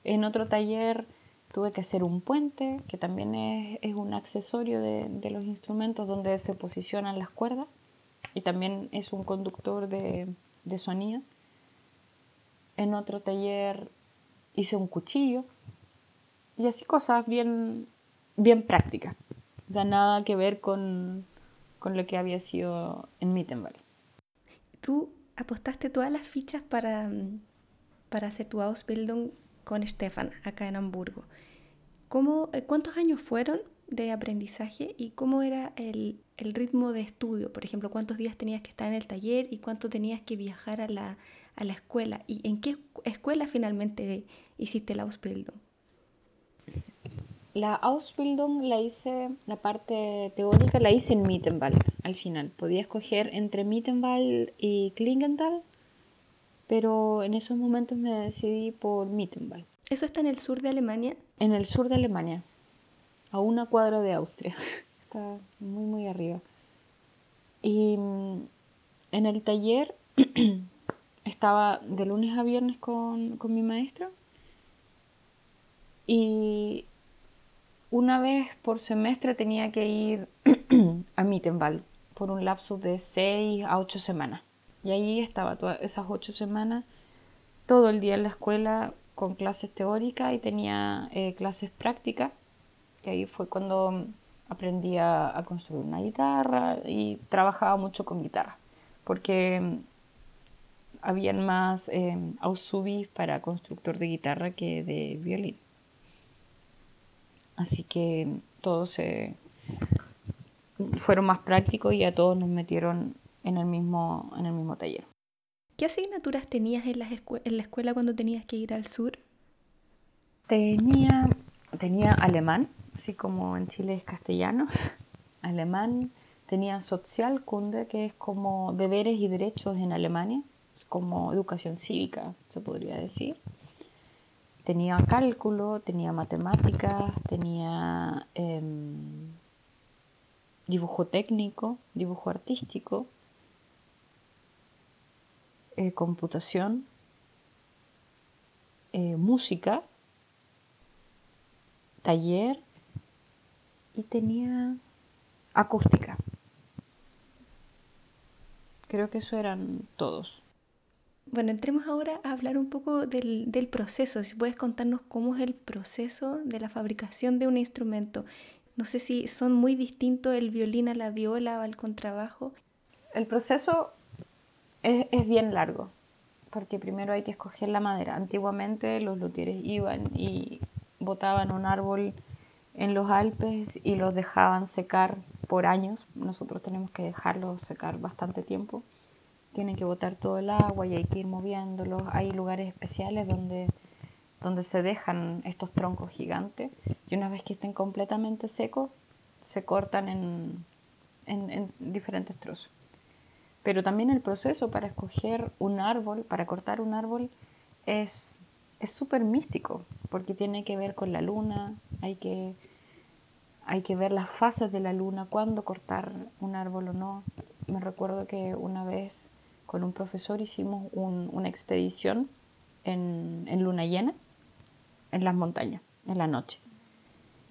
En otro taller tuve que hacer un puente, que también es, un accesorio de, los instrumentos donde se posicionan las cuerdas y también es un conductor de, de sonido. En otro taller hice un cuchillo y así cosas bien bien práctica. O sea, nada que ver con, lo que había sido en Mittenwald. Tú apostaste todas las fichas para, para hacer tu Ausbildung con Stefan acá en Hamburgo. ¿Cómo, eh, ¿Cuántos años fueron de aprendizaje y cómo era el, el, ritmo de estudio? Por ejemplo, ¿cuántos días tenías que estar en el taller y cuánto tenías que viajar a la, a la escuela? ¿Y en qué escuela finalmente hiciste la Ausbildung? La Ausbildung la hice, la parte teórica la hice en Mittenwald al final. Podía escoger entre Mittenwald y Klingenthal, pero en esos momentos me decidí por Mittenwald. ¿Eso está en el sur de Alemania? En el sur de Alemania, a una cuadra de Austria. Está muy, muy arriba. Y mm, en el taller estaba de lunes a viernes con, con mi maestro y una vez por semestre tenía que ir a Mittenwald por un lapso de 6 a 8 semanas. Y ahí estaba todas esas 8 semanas, todo el día en la escuela con clases teóricas y tenía eh, clases prácticas. Y ahí fue cuando aprendí a, construir una guitarra y trabajaba mucho con guitarra. Porque habían más eh, para constructor de guitarra que de violín. Así que todos se fueron más prácticos y a todos nos metieron en el mismo, en el mismo taller. ¿Qué asignaturas tenías en la, en la escuela cuando tenías que ir al sur? Tenía, tenía alemán, así como en Chile es castellano, alemán, tenía Sozialkunde, que es como deberes y derechos en Alemania, es como educación cívica, se podría decir. Tenía cálculo, tenía matemáticas, tenía em, dibujo técnico, dibujo artístico, eh, computación, eh, música, taller y tenía acústica. Creo que eso eran todos. Bueno, entremos ahora a hablar un poco del, proceso. Si puedes contarnos cómo es el proceso de la fabricación de un instrumento. No sé si son muy distintos el violín a la viola o al contrabajo. El proceso es, es bien largo, porque primero hay que escoger la madera. Antiguamente los luthieres iban y botaban un árbol en los Alpes y los dejaban secar por años. Nosotros tenemos que dejarlos secar bastante tiempo. Tienen que botar todo el agua y hay que ir moviéndolos. Hay lugares especiales donde, donde se dejan estos troncos gigantes y una vez que estén completamente secos, se cortan en, en, en diferentes trozos. Pero también el proceso para escoger un árbol, para cortar un árbol, es súper místico, porque tiene que ver con la luna, hay que, hay que ver las fases de la luna, cuándo cortar un árbol o no. Me recuerdo que una vez con un profesor hicimos una expedición en, luna llena, en las montañas, en la noche.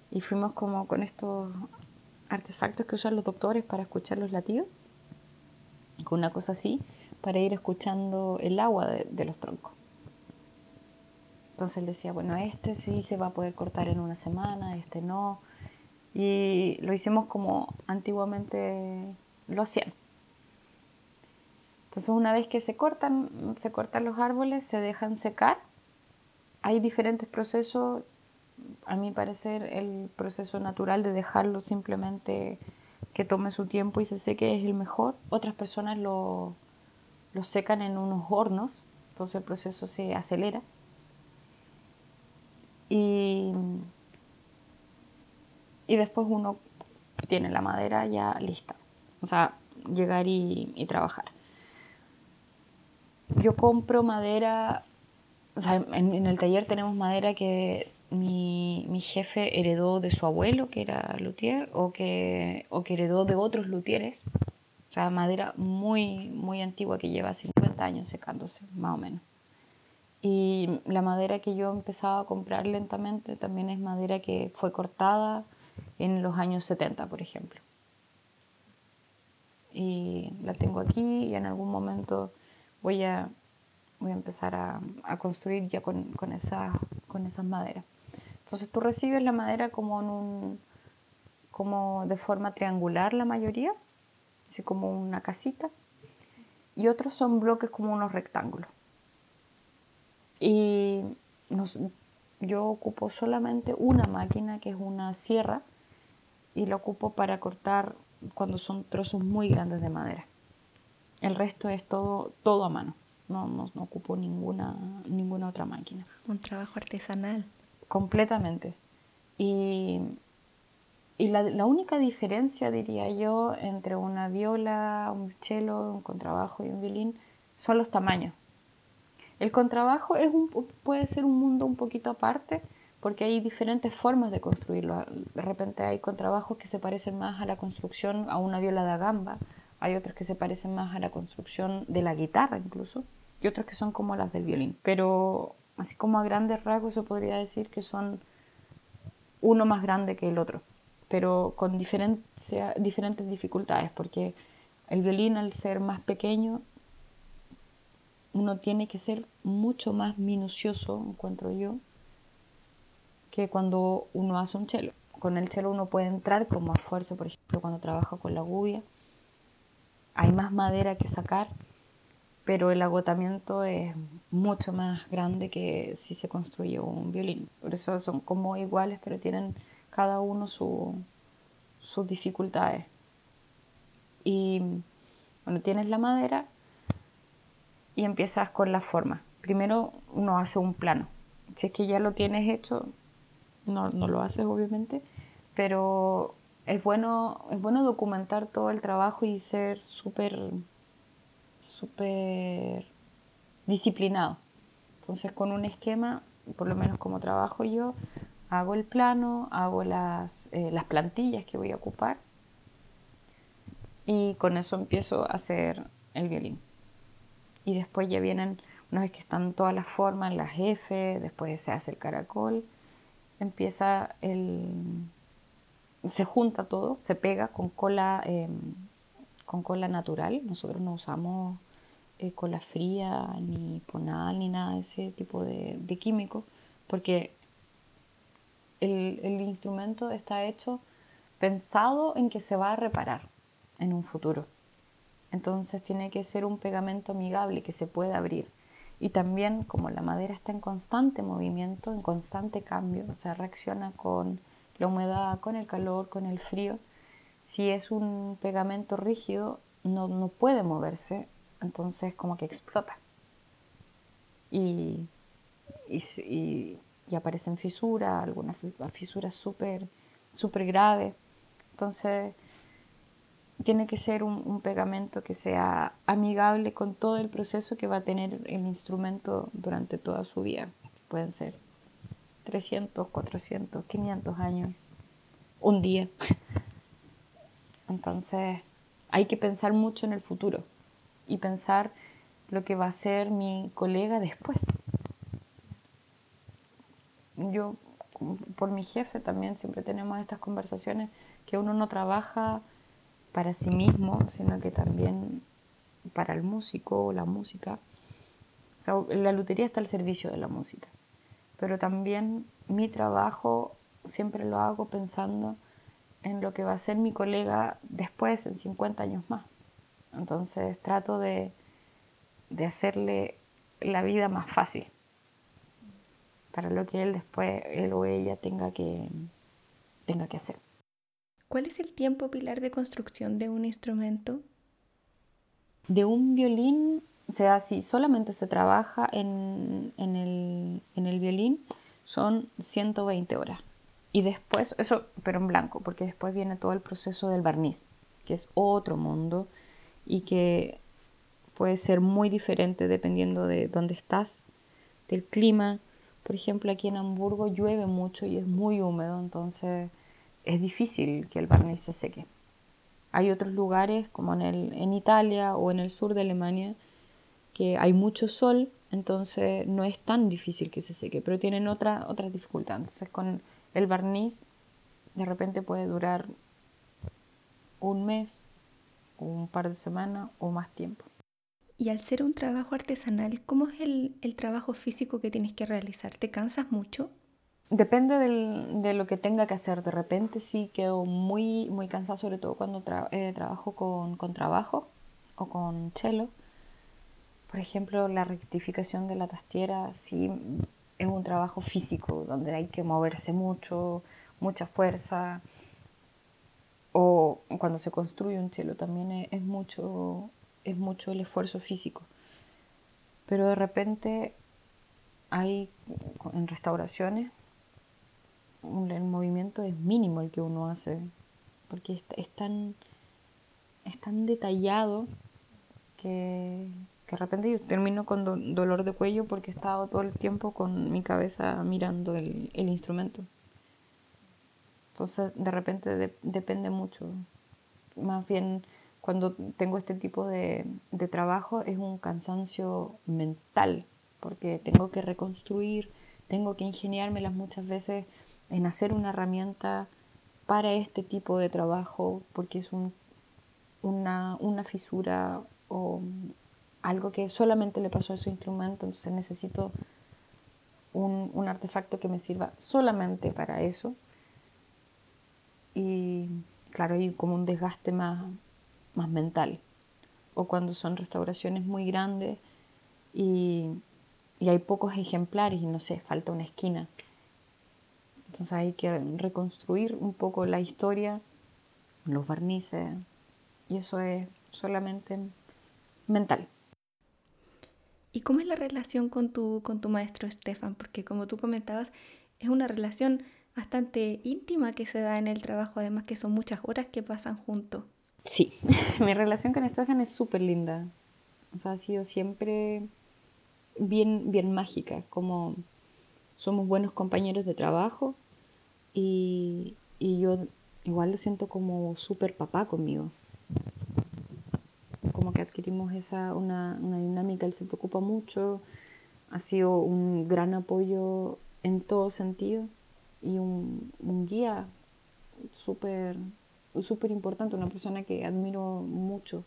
Y fuimos como con estos artefactos que usan los doctores para escuchar los latidos con una cosa así, para ir escuchando el agua de, los troncos. Entonces él decía, bueno, este sí se va a poder cortar en una semana, este no. Y lo hicimos como antiguamente lo hacían. Entonces una vez que se cortan, se cortan los árboles, se dejan secar. Hay diferentes procesos. A mi parecer el proceso natural de dejarlo simplemente que tome su tiempo y se seque es el mejor. Otras personas lo, lo secan en unos hornos, entonces el proceso se acelera. Y, y después uno tiene la madera ya lista, o sea, llegar y, y trabajar. Yo compro madera, o sea, en, el taller tenemos madera que mi, mi, jefe heredó de su abuelo, que era luthier, o que, o heredó de otros luthieres. O sea, madera muy, muy antigua que lleva 50 años secándose, más o menos. Y la madera que yo empezaba a comprar lentamente también es madera que fue cortada en los años 70, por ejemplo. Y la tengo aquí y en algún momento voy a, voy a empezar a, a construir ya con, con, esa, con esas maderas. Entonces tú recibes la madera como en un como de forma triangular la mayoría, así como una casita, y otros son bloques como unos rectángulos. Y yo ocupo solamente una máquina que es una sierra y la ocupo para cortar cuando son trozos muy grandes de madera. El resto es todo, todo a mano. No, no, no ocupo ninguna, ninguna otra máquina. Un trabajo artesanal completamente. Y, y la, la, única diferencia, diría yo, entre una viola, un cello, un contrabajo y un violín son los tamaños. El contrabajo es un, puede ser un mundo un poquito aparte porque hay diferentes formas de construirlo. De repente hay contrabajos que se parecen más a la construcción a una viola de gamba, hay otros que se parecen más a la construcción de la guitarra incluso, y otros que son como las del violín. Pero así como a grandes rasgos se podría decir que son uno más grande que el otro, pero con diferentes dificultades, porque el violín al ser más pequeño, uno tiene que ser mucho más minucioso, encuentro yo, que cuando uno hace un cello. Con el cello uno puede entrar con más fuerza, por ejemplo, cuando trabaja con la gubia. Hay más madera que sacar pero el agotamiento es mucho más grande que si se construye un violín. Por eso son como iguales, pero tienen cada uno sus dificultades. Y bueno, tienes la madera y empiezas con la forma. Primero uno hace un plano. Si es que ya lo tienes hecho, no, no lo haces obviamente, pero es bueno, es bueno documentar todo el trabajo y ser súper súper disciplinado. Entonces con un esquema, por lo menos como trabajo yo, hago el plano, hago las, eh, las plantillas que voy a ocupar y con eso empiezo a hacer el violín. Y después ya vienen, una vez que están todas las formas, las F, después se hace el caracol, empieza el... se junta todo, se pega con cola, em, con cola natural. Nosotros no usamos eh, cola fría, ni ponal, ni nada de ese tipo de, de químicos, porque el, el, instrumento está hecho pensado en que se va a reparar en un futuro. Entonces tiene que ser un pegamento amigable que se pueda abrir. Y también como la madera está en constante movimiento, en constante cambio, o sea, reacciona con la humedad, con el calor, con el frío, si es un pegamento rígido, no, no puede moverse, entonces como que explota. Y, y, aparecen fisuras, algunas fisuras súper super graves. Entonces tiene que ser un, pegamento que sea amigable con todo el proceso que va a tener el instrumento durante toda su vida. Pueden ser 300, 400, 500 años, un día. Entonces hay que pensar mucho en el futuro y pensar lo que va a ser mi colega después. Yo, por mi jefe también, siempre tenemos estas conversaciones que uno no trabaja para sí mismo, sino que también para el músico o la música. la lutería está al servicio de la música, pero también mi trabajo siempre lo hago pensando en lo que va a ser mi colega después, en 50 años más. Entonces trato de, hacerle la vida más fácil para lo que él después, él o ella tenga que, tenga que hacer. ¿Cuál es el tiempo pilar de construcción de un instrumento? De un violín, o sea, si solamente se trabaja en, el, en el violín, son 120 horas. Y después, eso, pero en blanco, porque después viene todo el proceso del barniz, que es otro mundo y que puede ser muy diferente dependiendo de dónde estás, del clima. Por ejemplo, aquí en Hamburgo llueve mucho y es muy húmedo, entonces es difícil que el barniz se seque. Hay otros lugares como en, el, en Italia o en el sur de Alemania que hay mucho sol, entonces no es tan difícil que se seque, pero tienen otra, otras dificultades. Entonces con el barniz de repente puede durar un mes, un par de semanas o más tiempo. Y al ser un trabajo artesanal, ¿cómo es el, el trabajo físico que tienes que realizar? ¿Te cansas mucho? Depende del, de lo que tenga que hacer. De repente sí quedo muy, muy cansada, sobre todo cuando eh, trabajo con, con, trabajo o con cello. Por ejemplo, la rectificación de la tastiera sí es un trabajo físico, donde hay que moverse mucho, mucha fuerza o cuando se construye un chelo también es, mucho, es mucho el esfuerzo físico. Pero de repente hay en restauraciones el movimiento es mínimo el que uno hace, porque es, tan, es tan detallado que, de repente yo termino con dolor de cuello porque he estado todo el tiempo con mi cabeza mirando el instrumento. Entonces, de repente depende mucho. Más bien, cuando tengo este tipo de, de trabajo es un cansancio mental, porque tengo que reconstruir, tengo que ingeniármelas muchas veces en hacer una herramienta para este tipo de trabajo, porque es un, una, una fisura o algo que solamente le pasó a su instrumento, entonces necesito un, un artefacto que me sirva solamente para eso y claro, hay como un desgaste más, más mental. o cuando son restauraciones muy grandes y, y hay pocos ejemplares y no sé, falta una esquina. Entonces hay que reconstruir un poco la historia, los barnices, y eso es solamente mental. ¿Y cómo es la relación con tu, con tu maestro Estefan? Porque como tú comentabas, es una relación bastante íntima que se da en el trabajo, además que son muchas horas que pasan juntos. Sí, mi relación con Estefan es súper linda. O sea, ha sido siempre bien, bien mágica, como somos buenos compañeros de trabajo y, y yo igual lo siento como súper papá conmigo como que adquirimos esa, una, una dinámica, él se preocupa mucho, ha sido un gran apoyo en todo sentido y un, un guía súper súper importante, una persona que admiro mucho.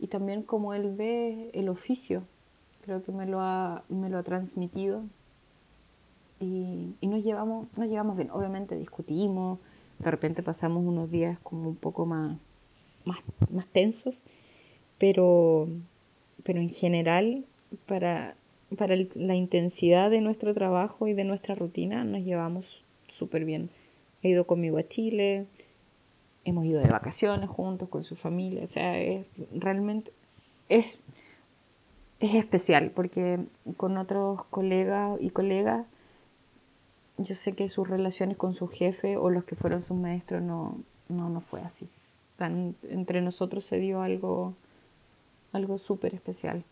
Y también como él ve el oficio, creo que me lo ha, me lo ha transmitido. Y, y nos, llevamos, nos llevamos bien. Obviamente discutimos, de repente pasamos unos días como un poco más, más, más tensos, pero, pero en general, para, para la intensidad de nuestro trabajo y de nuestra rutina, nos llevamos súper bien. He ido conmigo a Chile, hemos ido de vacaciones juntos con su familia, o sea, es realmente es, es especial porque con otros colegas y colegas yo sé que sus relaciones con su jefe o los que fueron sus maestros no, no, no fue así. entre nosotros se dio algo algo súper especial.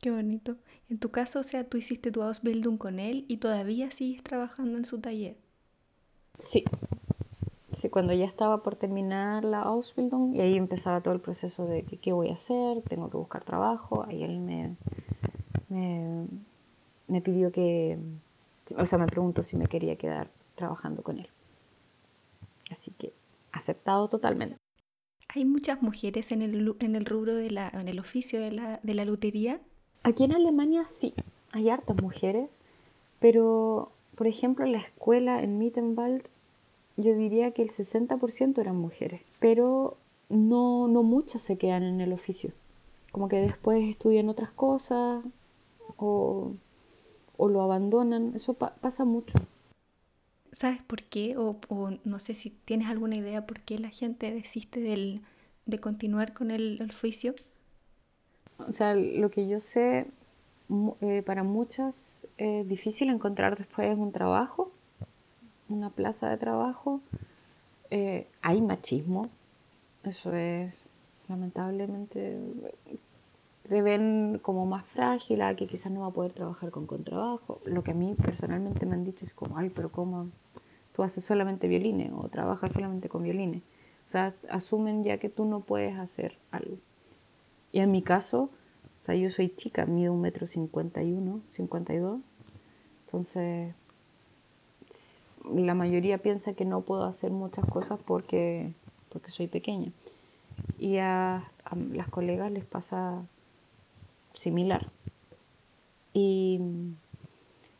Qué bonito. En tu caso, o sea, tú hiciste tu Ausbildung con él y todavía sigues trabajando en su taller. Sí. Sí, cuando ya estaba por terminar la Ausbildung y ahí empezaba todo el proceso de qué voy a hacer, tengo que buscar trabajo, ahí él me, me, me pidió que, o sea, me preguntó si me quería quedar trabajando con él. Así que aceptado totalmente. ¿Hay muchas mujeres en el, en el rubro de la, en el oficio de la, de la lutería? Aquí en Alemania sí, hay hartas mujeres, pero por ejemplo en la escuela en Mittenwald yo diría que el 60% eran mujeres, pero no, no muchas se quedan en el oficio. Como que después estudian otras cosas o, o lo abandonan, eso pasa mucho. ¿Sabes por qué? O, no sé si tienes alguna idea por qué la gente desiste del, de continuar con el, oficio. O sea, lo que yo sé, eh, para muchas es difícil encontrar después un trabajo, una plaza de trabajo. Eh, hay machismo, eso es lamentablemente se ven como más frágil, que quizás no va a poder trabajar con contrabajo. Lo que a mí personalmente me han dicho es como, ay, pero ¿cómo tú haces solamente violines o trabajas solamente con violines? O sea, asumen ya que tú no puedes hacer algo. Y en mi caso, o sea, yo soy chica, mido un metro cincuenta y uno, cincuenta y dos. Entonces, la mayoría piensa que no puedo hacer muchas cosas porque, porque soy pequeña. Y a, a las colegas les pasa similar. Y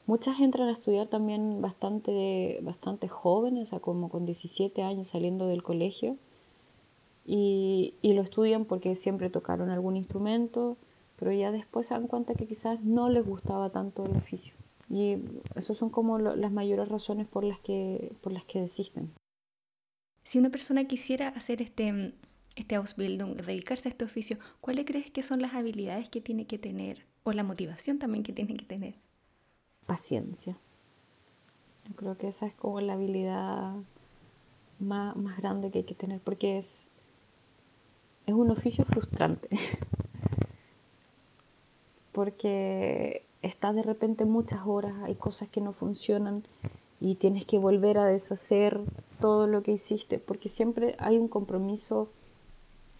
muchas entran a estudiar también bastante, bastante jóvenes, o sea, como con 17 años saliendo del colegio. Y, y, lo estudian porque siempre tocaron algún instrumento, pero ya después se dan cuenta que quizás no les gustaba tanto el oficio. Y esas son como las mayores razones por las que, por las que desisten. Si una persona quisiera hacer este, este Ausbildung, dedicarse a este oficio, ¿cuáles crees que son las habilidades que tiene que tener o la motivación también que tiene que tener? Paciencia. Yo creo que esa es como la habilidad más, más grande que hay que tener porque es, es un oficio frustrante. porque estás de repente muchas horas, hay cosas que no funcionan y tienes que volver a deshacer todo lo que hiciste, porque siempre hay un compromiso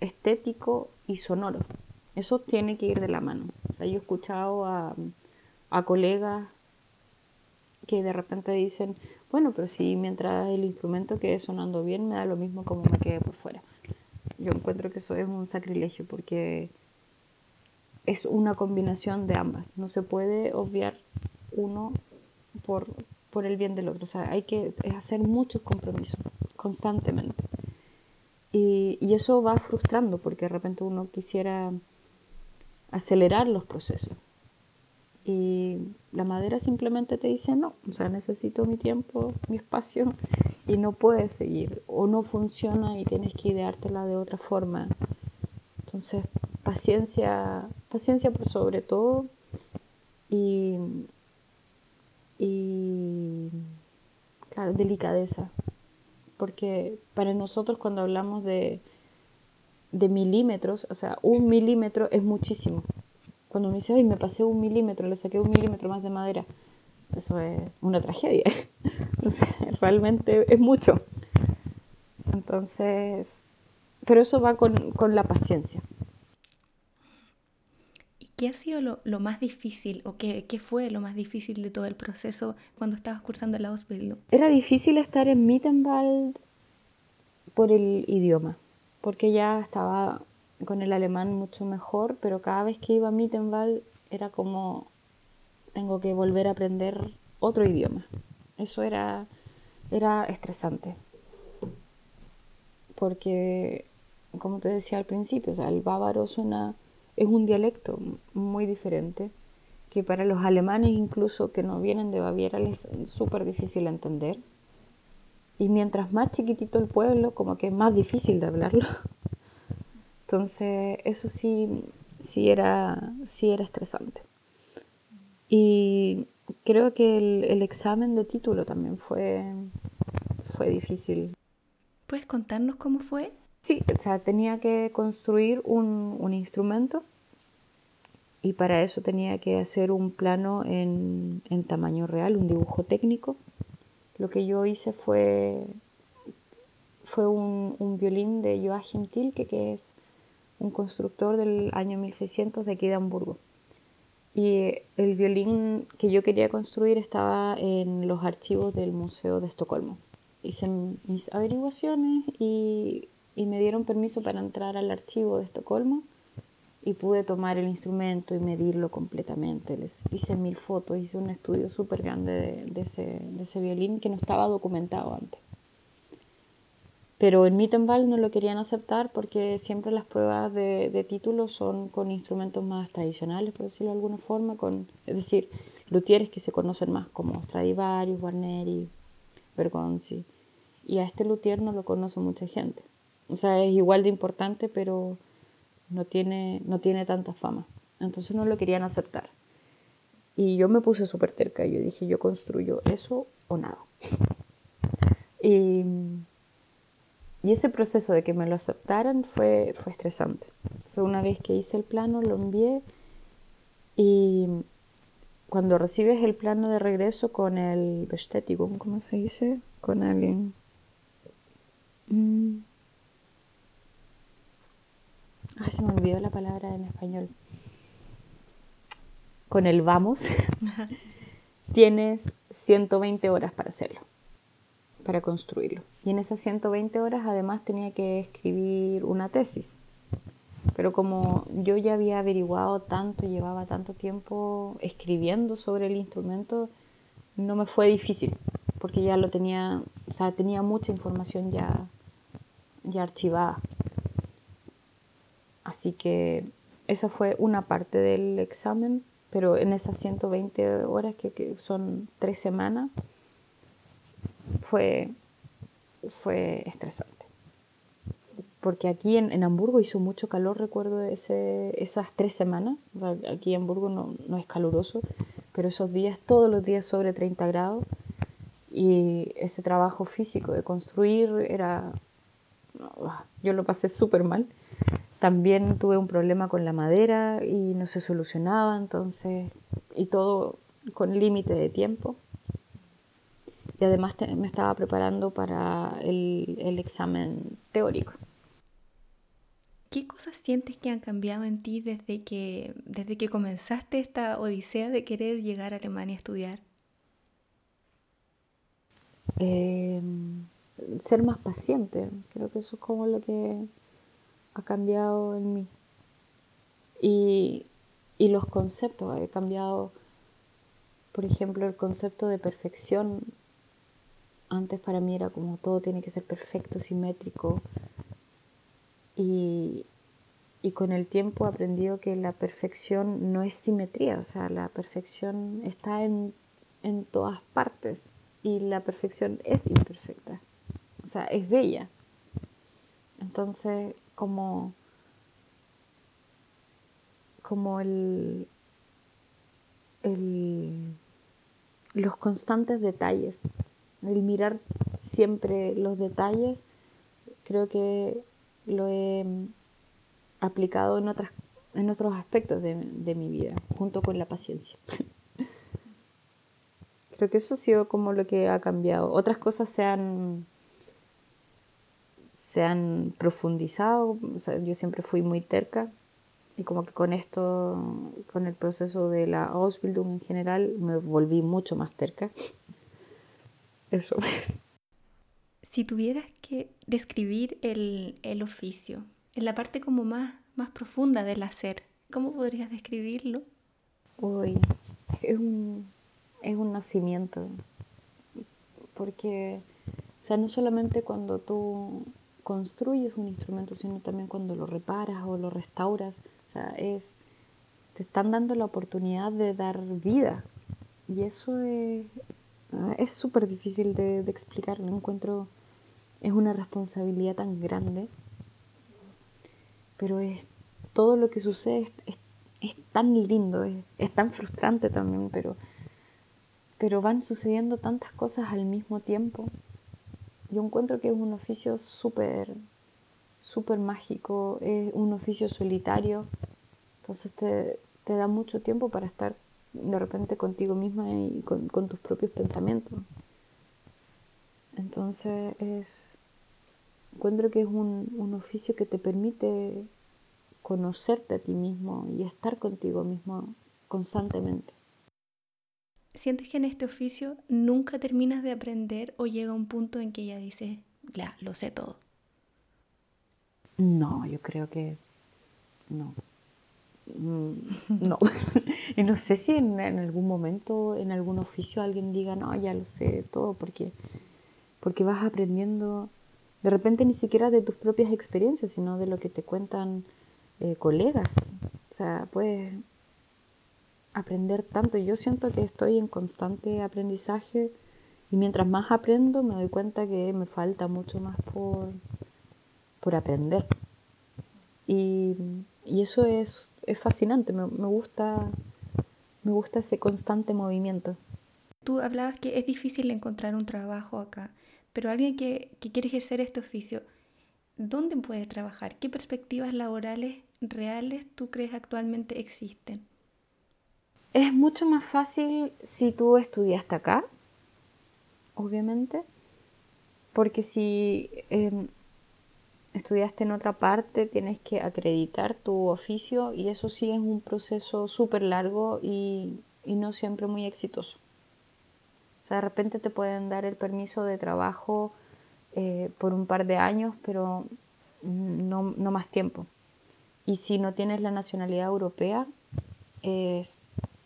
estético y sonoro. Eso tiene que ir de la mano. Yo he escuchado a, a colegas que de repente dicen, bueno, pero si mientras el instrumento quede sonando bien, me da lo mismo como me quede por fuera. Yo encuentro que eso es un sacrilegio porque es una combinación de ambas. No se puede obviar uno por, por el bien del otro. O sea, hay que hacer muchos compromisos constantemente. Y, y eso va frustrando porque de repente uno quisiera acelerar los procesos. Y la madera simplemente te dice no, o sea, necesito mi tiempo, mi espacio y no puedes seguir o no funciona y tienes que ideártela de otra forma. Entonces, paciencia, paciencia por sobre todo y, y claro, delicadeza. Porque para nosotros cuando hablamos de, de milímetros, o sea, un milímetro es muchísimo. Cuando uno dice, ay, me pasé un milímetro, le saqué un milímetro más de madera, eso es una tragedia. realmente es mucho. Entonces, pero eso va con, con la paciencia. ¿Y qué ha sido lo, lo más difícil o qué, qué, fue lo más difícil de todo el proceso cuando estabas cursando la Ausbildung? Era difícil estar en Mittenwald por el idioma, porque ya estaba con el alemán mucho mejor, pero cada vez que iba a Mittenwald era como tengo que volver a aprender otro idioma. Eso era, era estresante. Porque, como te decía al principio, el bávaro suena, es un dialecto muy diferente, que para los alemanes incluso que no vienen de Baviera les es súper difícil entender. Y mientras más chiquitito el pueblo, como que es más difícil de hablarlo. Entonces, eso sí, sí, era, sí era estresante. Y creo que el, examen de título también fue, fue difícil. ¿Puedes contarnos cómo fue? Sí, o sea, tenía que construir un, un instrumento y para eso tenía que hacer un plano en, en, tamaño real, un dibujo técnico. Lo que yo hice fue, fue un, un violín de Joachim Tilke, que es un constructor del año 1600 de aquí de Hamburgo. Y el violín que yo quería construir estaba en los archivos del Museo de Estocolmo. Hice mis averiguaciones y, y me dieron permiso para entrar al archivo de Estocolmo y pude tomar el instrumento y medirlo completamente. Les hice mil fotos, hice un estudio súper grande de, de, ese, de, ese, violín que no estaba documentado antes. Pero en Mittenwald no lo querían aceptar porque siempre las pruebas de, de título son con instrumentos más tradicionales, por decirlo de alguna forma, con, es decir, luthieres que se conocen más como Stradivarius, Guarneri, Bergonzi. Y a este luthier no lo conoce mucha gente. O sea, es igual de importante, pero no tiene, no tiene tanta fama. Entonces no lo querían aceptar. Y yo me puse súper terca. Yo dije, yo construyo eso o nada. Y y ese proceso de que me lo aceptaran fue, fue estresante. una vez que hice el plano, lo envié y cuando recibes el plano de regreso con el Bestätigung, ¿cómo se dice? Con el... Mm, ay, se me olvidó la palabra en español. Con el vamos, tienes 120 horas para hacerlo para construirlo. Y en esas 120 horas además tenía que escribir una tesis. Pero como yo ya había averiguado tanto, llevaba tanto tiempo escribiendo sobre el instrumento, no me fue difícil, porque ya lo tenía, o sea, tenía mucha información ya, ya archivada. Así que esa fue una parte del examen, pero en esas 120 horas, que, que son tres semanas, fue, fue estresante. Porque aquí en, en, Hamburgo hizo mucho calor, recuerdo ese, esas tres semanas. aquí en Hamburgo no, no, es caluroso, pero esos días, todos los días sobre 30 grados. Y ese trabajo físico de construir era... Yo lo pasé súper mal. También tuve un problema con la madera y no se solucionaba, entonces... Y todo con límite de tiempo y además me estaba preparando para el, el, examen teórico. ¿Qué cosas sientes que han cambiado en ti desde que, desde que comenzaste esta odisea de querer llegar a Alemania a estudiar? Eh, ser más paciente, creo que eso es como lo que ha cambiado en mí. Y, y los conceptos, he cambiado, por ejemplo, el concepto de perfección antes para mí era como todo tiene que ser perfecto, simétrico. Y, y con el tiempo he aprendido que la perfección no es simetría, o sea, la perfección está en, en todas partes y la perfección es imperfecta, o sea, es bella. Entonces, como, como el, el, los constantes detalles, el mirar siempre los detalles, creo que lo he aplicado en, otras, en otros aspectos de, de mi vida, junto con la paciencia. creo que eso ha sido como lo que ha cambiado. Otras cosas se han se han profundizado. yo siempre fui muy terca y como que con esto, con el proceso de la Ausbildung en general, me volví mucho más terca. Eso. Si tuvieras que describir el, el oficio, en la parte como más, más profunda del hacer, ¿cómo podrías describirlo? Uy, es un, es un nacimiento. Porque, o sea, no solamente cuando tú construyes un instrumento, sino también cuando lo reparas o lo restauras. O sea, es, te están dando la oportunidad de dar vida. Y eso es súper difícil de, explicar. No encuentro, es una responsabilidad tan grande. Pero es todo lo que sucede es, tan lindo, es, es, tan frustrante también, pero, pero van sucediendo tantas cosas al mismo tiempo yo encuentro que es un oficio súper, súper mágico, es un oficio solitario, entonces te, da mucho tiempo para estar de repente contigo misma y con, tus propios pensamientos. Entonces es, encuentro que es un, un oficio que te permite conocerte a ti mismo y estar contigo mismo constantemente. ¿Sientes que en este oficio nunca terminas de aprender o llega un punto en que ya dices, ya, lo sé todo? No, yo creo que no. Mm, no. y no sé si en, algún momento, en algún oficio, alguien diga, no, ya lo sé todo, porque, porque vas aprendiendo, de repente ni siquiera de tus propias experiencias, sino de lo que te cuentan eh, colegas. O sea, puedes aprender tanto. Yo siento que estoy en constante aprendizaje y mientras más aprendo me doy cuenta que me falta mucho más por, por aprender. Y, eso es, es fascinante, me, gusta, me gusta ese constante movimiento. Tú hablabas que es difícil encontrar un trabajo acá, pero alguien que, que quiere ejercer este oficio, ¿dónde puede trabajar? ¿Qué perspectivas laborales reales tú crees actualmente existen? Es mucho más fácil si tú estudiaste acá, obviamente, porque si em, estudiaste en otra parte tienes que acreditar tu oficio y eso sí es un proceso súper largo y, no siempre muy exitoso. O sea, de repente te pueden dar el permiso de trabajo eh, por un par de años, pero no, no, más tiempo. Y si no tienes la nacionalidad europea, es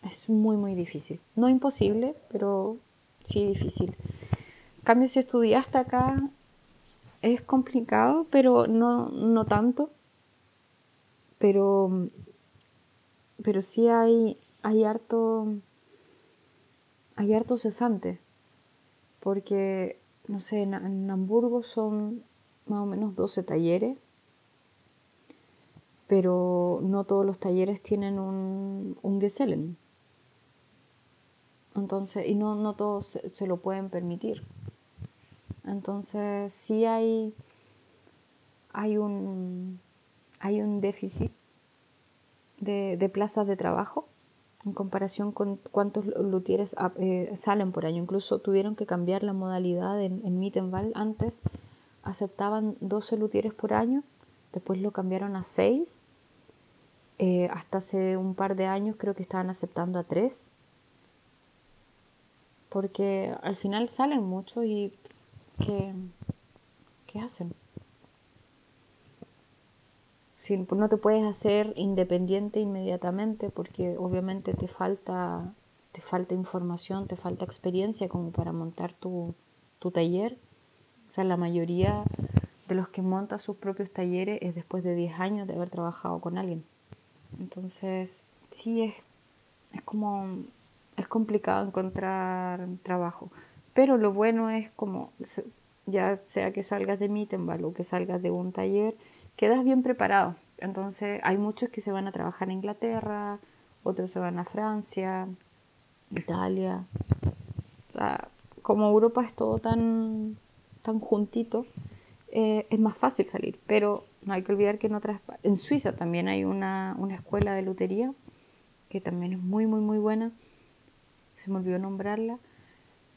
es muy, muy difícil. No imposible, pero sí difícil. En cambio, si estudiaste acá, es complicado, pero no, no tanto. Pero, pero sí hay, hay harto, hay harto cesante. Porque, no sé, en, Hamburgo son más o menos 12 talleres pero no todos los talleres tienen un, un Gesellen. Entonces, y no, no todos se, lo pueden permitir. Entonces, sí hay, hay, un, hay un déficit de, plazas de trabajo en comparación con cuántos luthieres ah, eh, salen por año. Incluso tuvieron que cambiar la modalidad en, en Mittenwald. Antes aceptaban 12 luthieres por año, después lo cambiaron a 6. Eh, hasta hace un par de años creo que estaban aceptando a 3 porque al final salen mucho y ¿qué, qué hacen? Si no te puedes hacer independiente inmediatamente porque obviamente te falta, te falta información, te falta experiencia como para montar tu, tu taller. O sea, la mayoría de los que monta sus propios talleres es después de 10 años de haber trabajado con alguien. Entonces, sí es, es como, es complicado encontrar trabajo. Pero lo bueno es como, ya sea que salgas de Mittenball o que salgas de un taller, quedas bien preparado. Entonces, hay muchos que se van a trabajar en Inglaterra, otros se van a Francia, Italia. como Europa es todo tan, tan juntito, eh, es más fácil salir. Pero no hay que olvidar que en otras en Suiza también hay una, una escuela de lutería que también es muy, muy, muy buena. Se me olvidó nombrarla.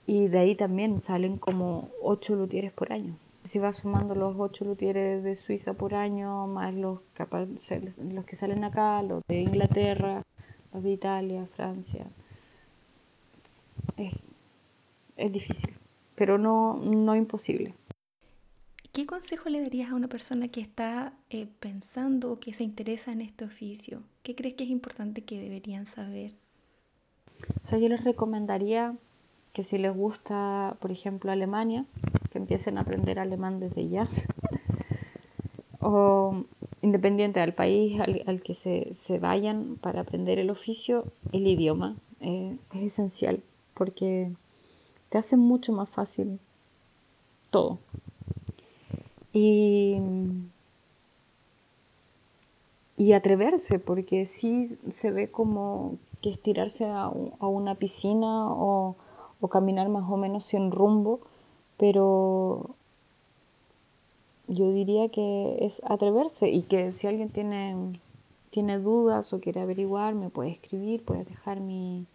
Y de ahí también salen como ocho luthieres por año. Si vas sumando los ocho luthieres de Suiza por año, más los, los que salen acá, los de Inglaterra, los de Italia, Francia, es, es difícil, pero no, no imposible. ¿Qué consejo le darías a una persona que está eh, pensando o que se interesa en este oficio? ¿Qué crees que es importante que deberían saber? O sea, yo les recomendaría que si les gusta, por ejemplo, Alemania, que empiecen a aprender alemán desde ya. o independiente del país al, que se, se, vayan para aprender el oficio, el idioma eh, es esencial porque te hace mucho más fácil todo. Y, y atreverse, porque sí se ve como que estirarse a, una piscina o, caminar más o menos sin rumbo, pero yo diría que es atreverse y que si alguien tiene, tiene dudas o quiere averiguar, me puede escribir, puede dejar mi,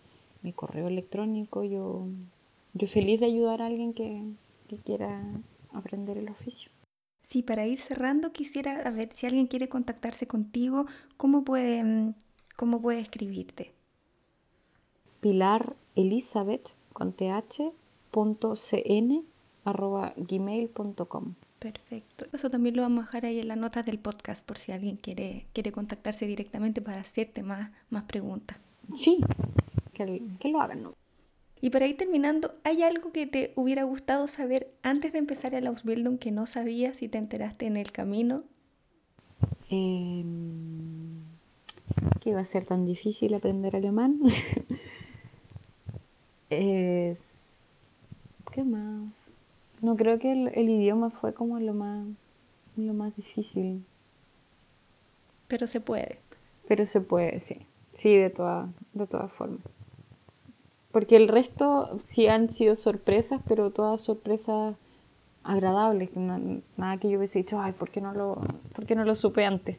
correo electrónico. Yo, yo feliz de ayudar a alguien que quiera aprender el oficio. Sí, para ir cerrando quisiera ver si alguien quiere contactarse contigo, ¿cómo puede, cómo puede escribirte? Pilar Elizabeth con th.cn arroba gmail.com. Perfecto. Eso también lo vamos a dejar ahí en las notas del podcast por si alguien quiere, quiere contactarse directamente para hacerte más, más preguntas. Sí, que, que lo hagan. ¿no? Y para ir terminando, ¿hay algo que te hubiera gustado saber antes de empezar el Ausbildung que no sabías y te enteraste en el camino? Em, que iba a ser tan difícil aprender alemán. ¿Qué más? No creo que el, idioma fue como lo más, lo más difícil. Pero se puede. Pero se puede, sí. Sí, de, toda, de todas formas. Porque el resto sí han sido sorpresas, pero todas sorpresas agradables. nada que yo hubiese dicho, ay, ¿por qué no lo, por qué no lo supe antes?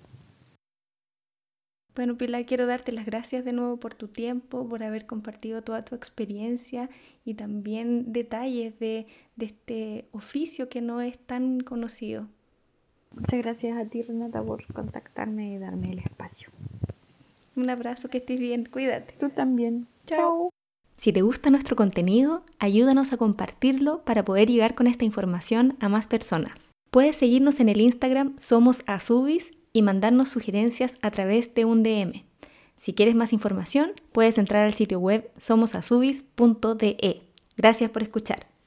Bueno, Pilar, quiero darte las gracias de nuevo por tu tiempo, por haber compartido toda tu experiencia y también detalles de, de este oficio que no es tan conocido. Muchas gracias a ti, Renata, por contactarme y darme el espacio. Un abrazo, que estés bien, cuídate. Tú también. Chao. Si te gusta nuestro contenido, ayúdanos a compartirlo para poder llegar con esta información a más personas. Puedes seguirnos en el Instagram Somos Azubis y mandarnos sugerencias a través de un DM. Si quieres más información, puedes entrar al sitio web somosazubis.de. Gracias por escuchar.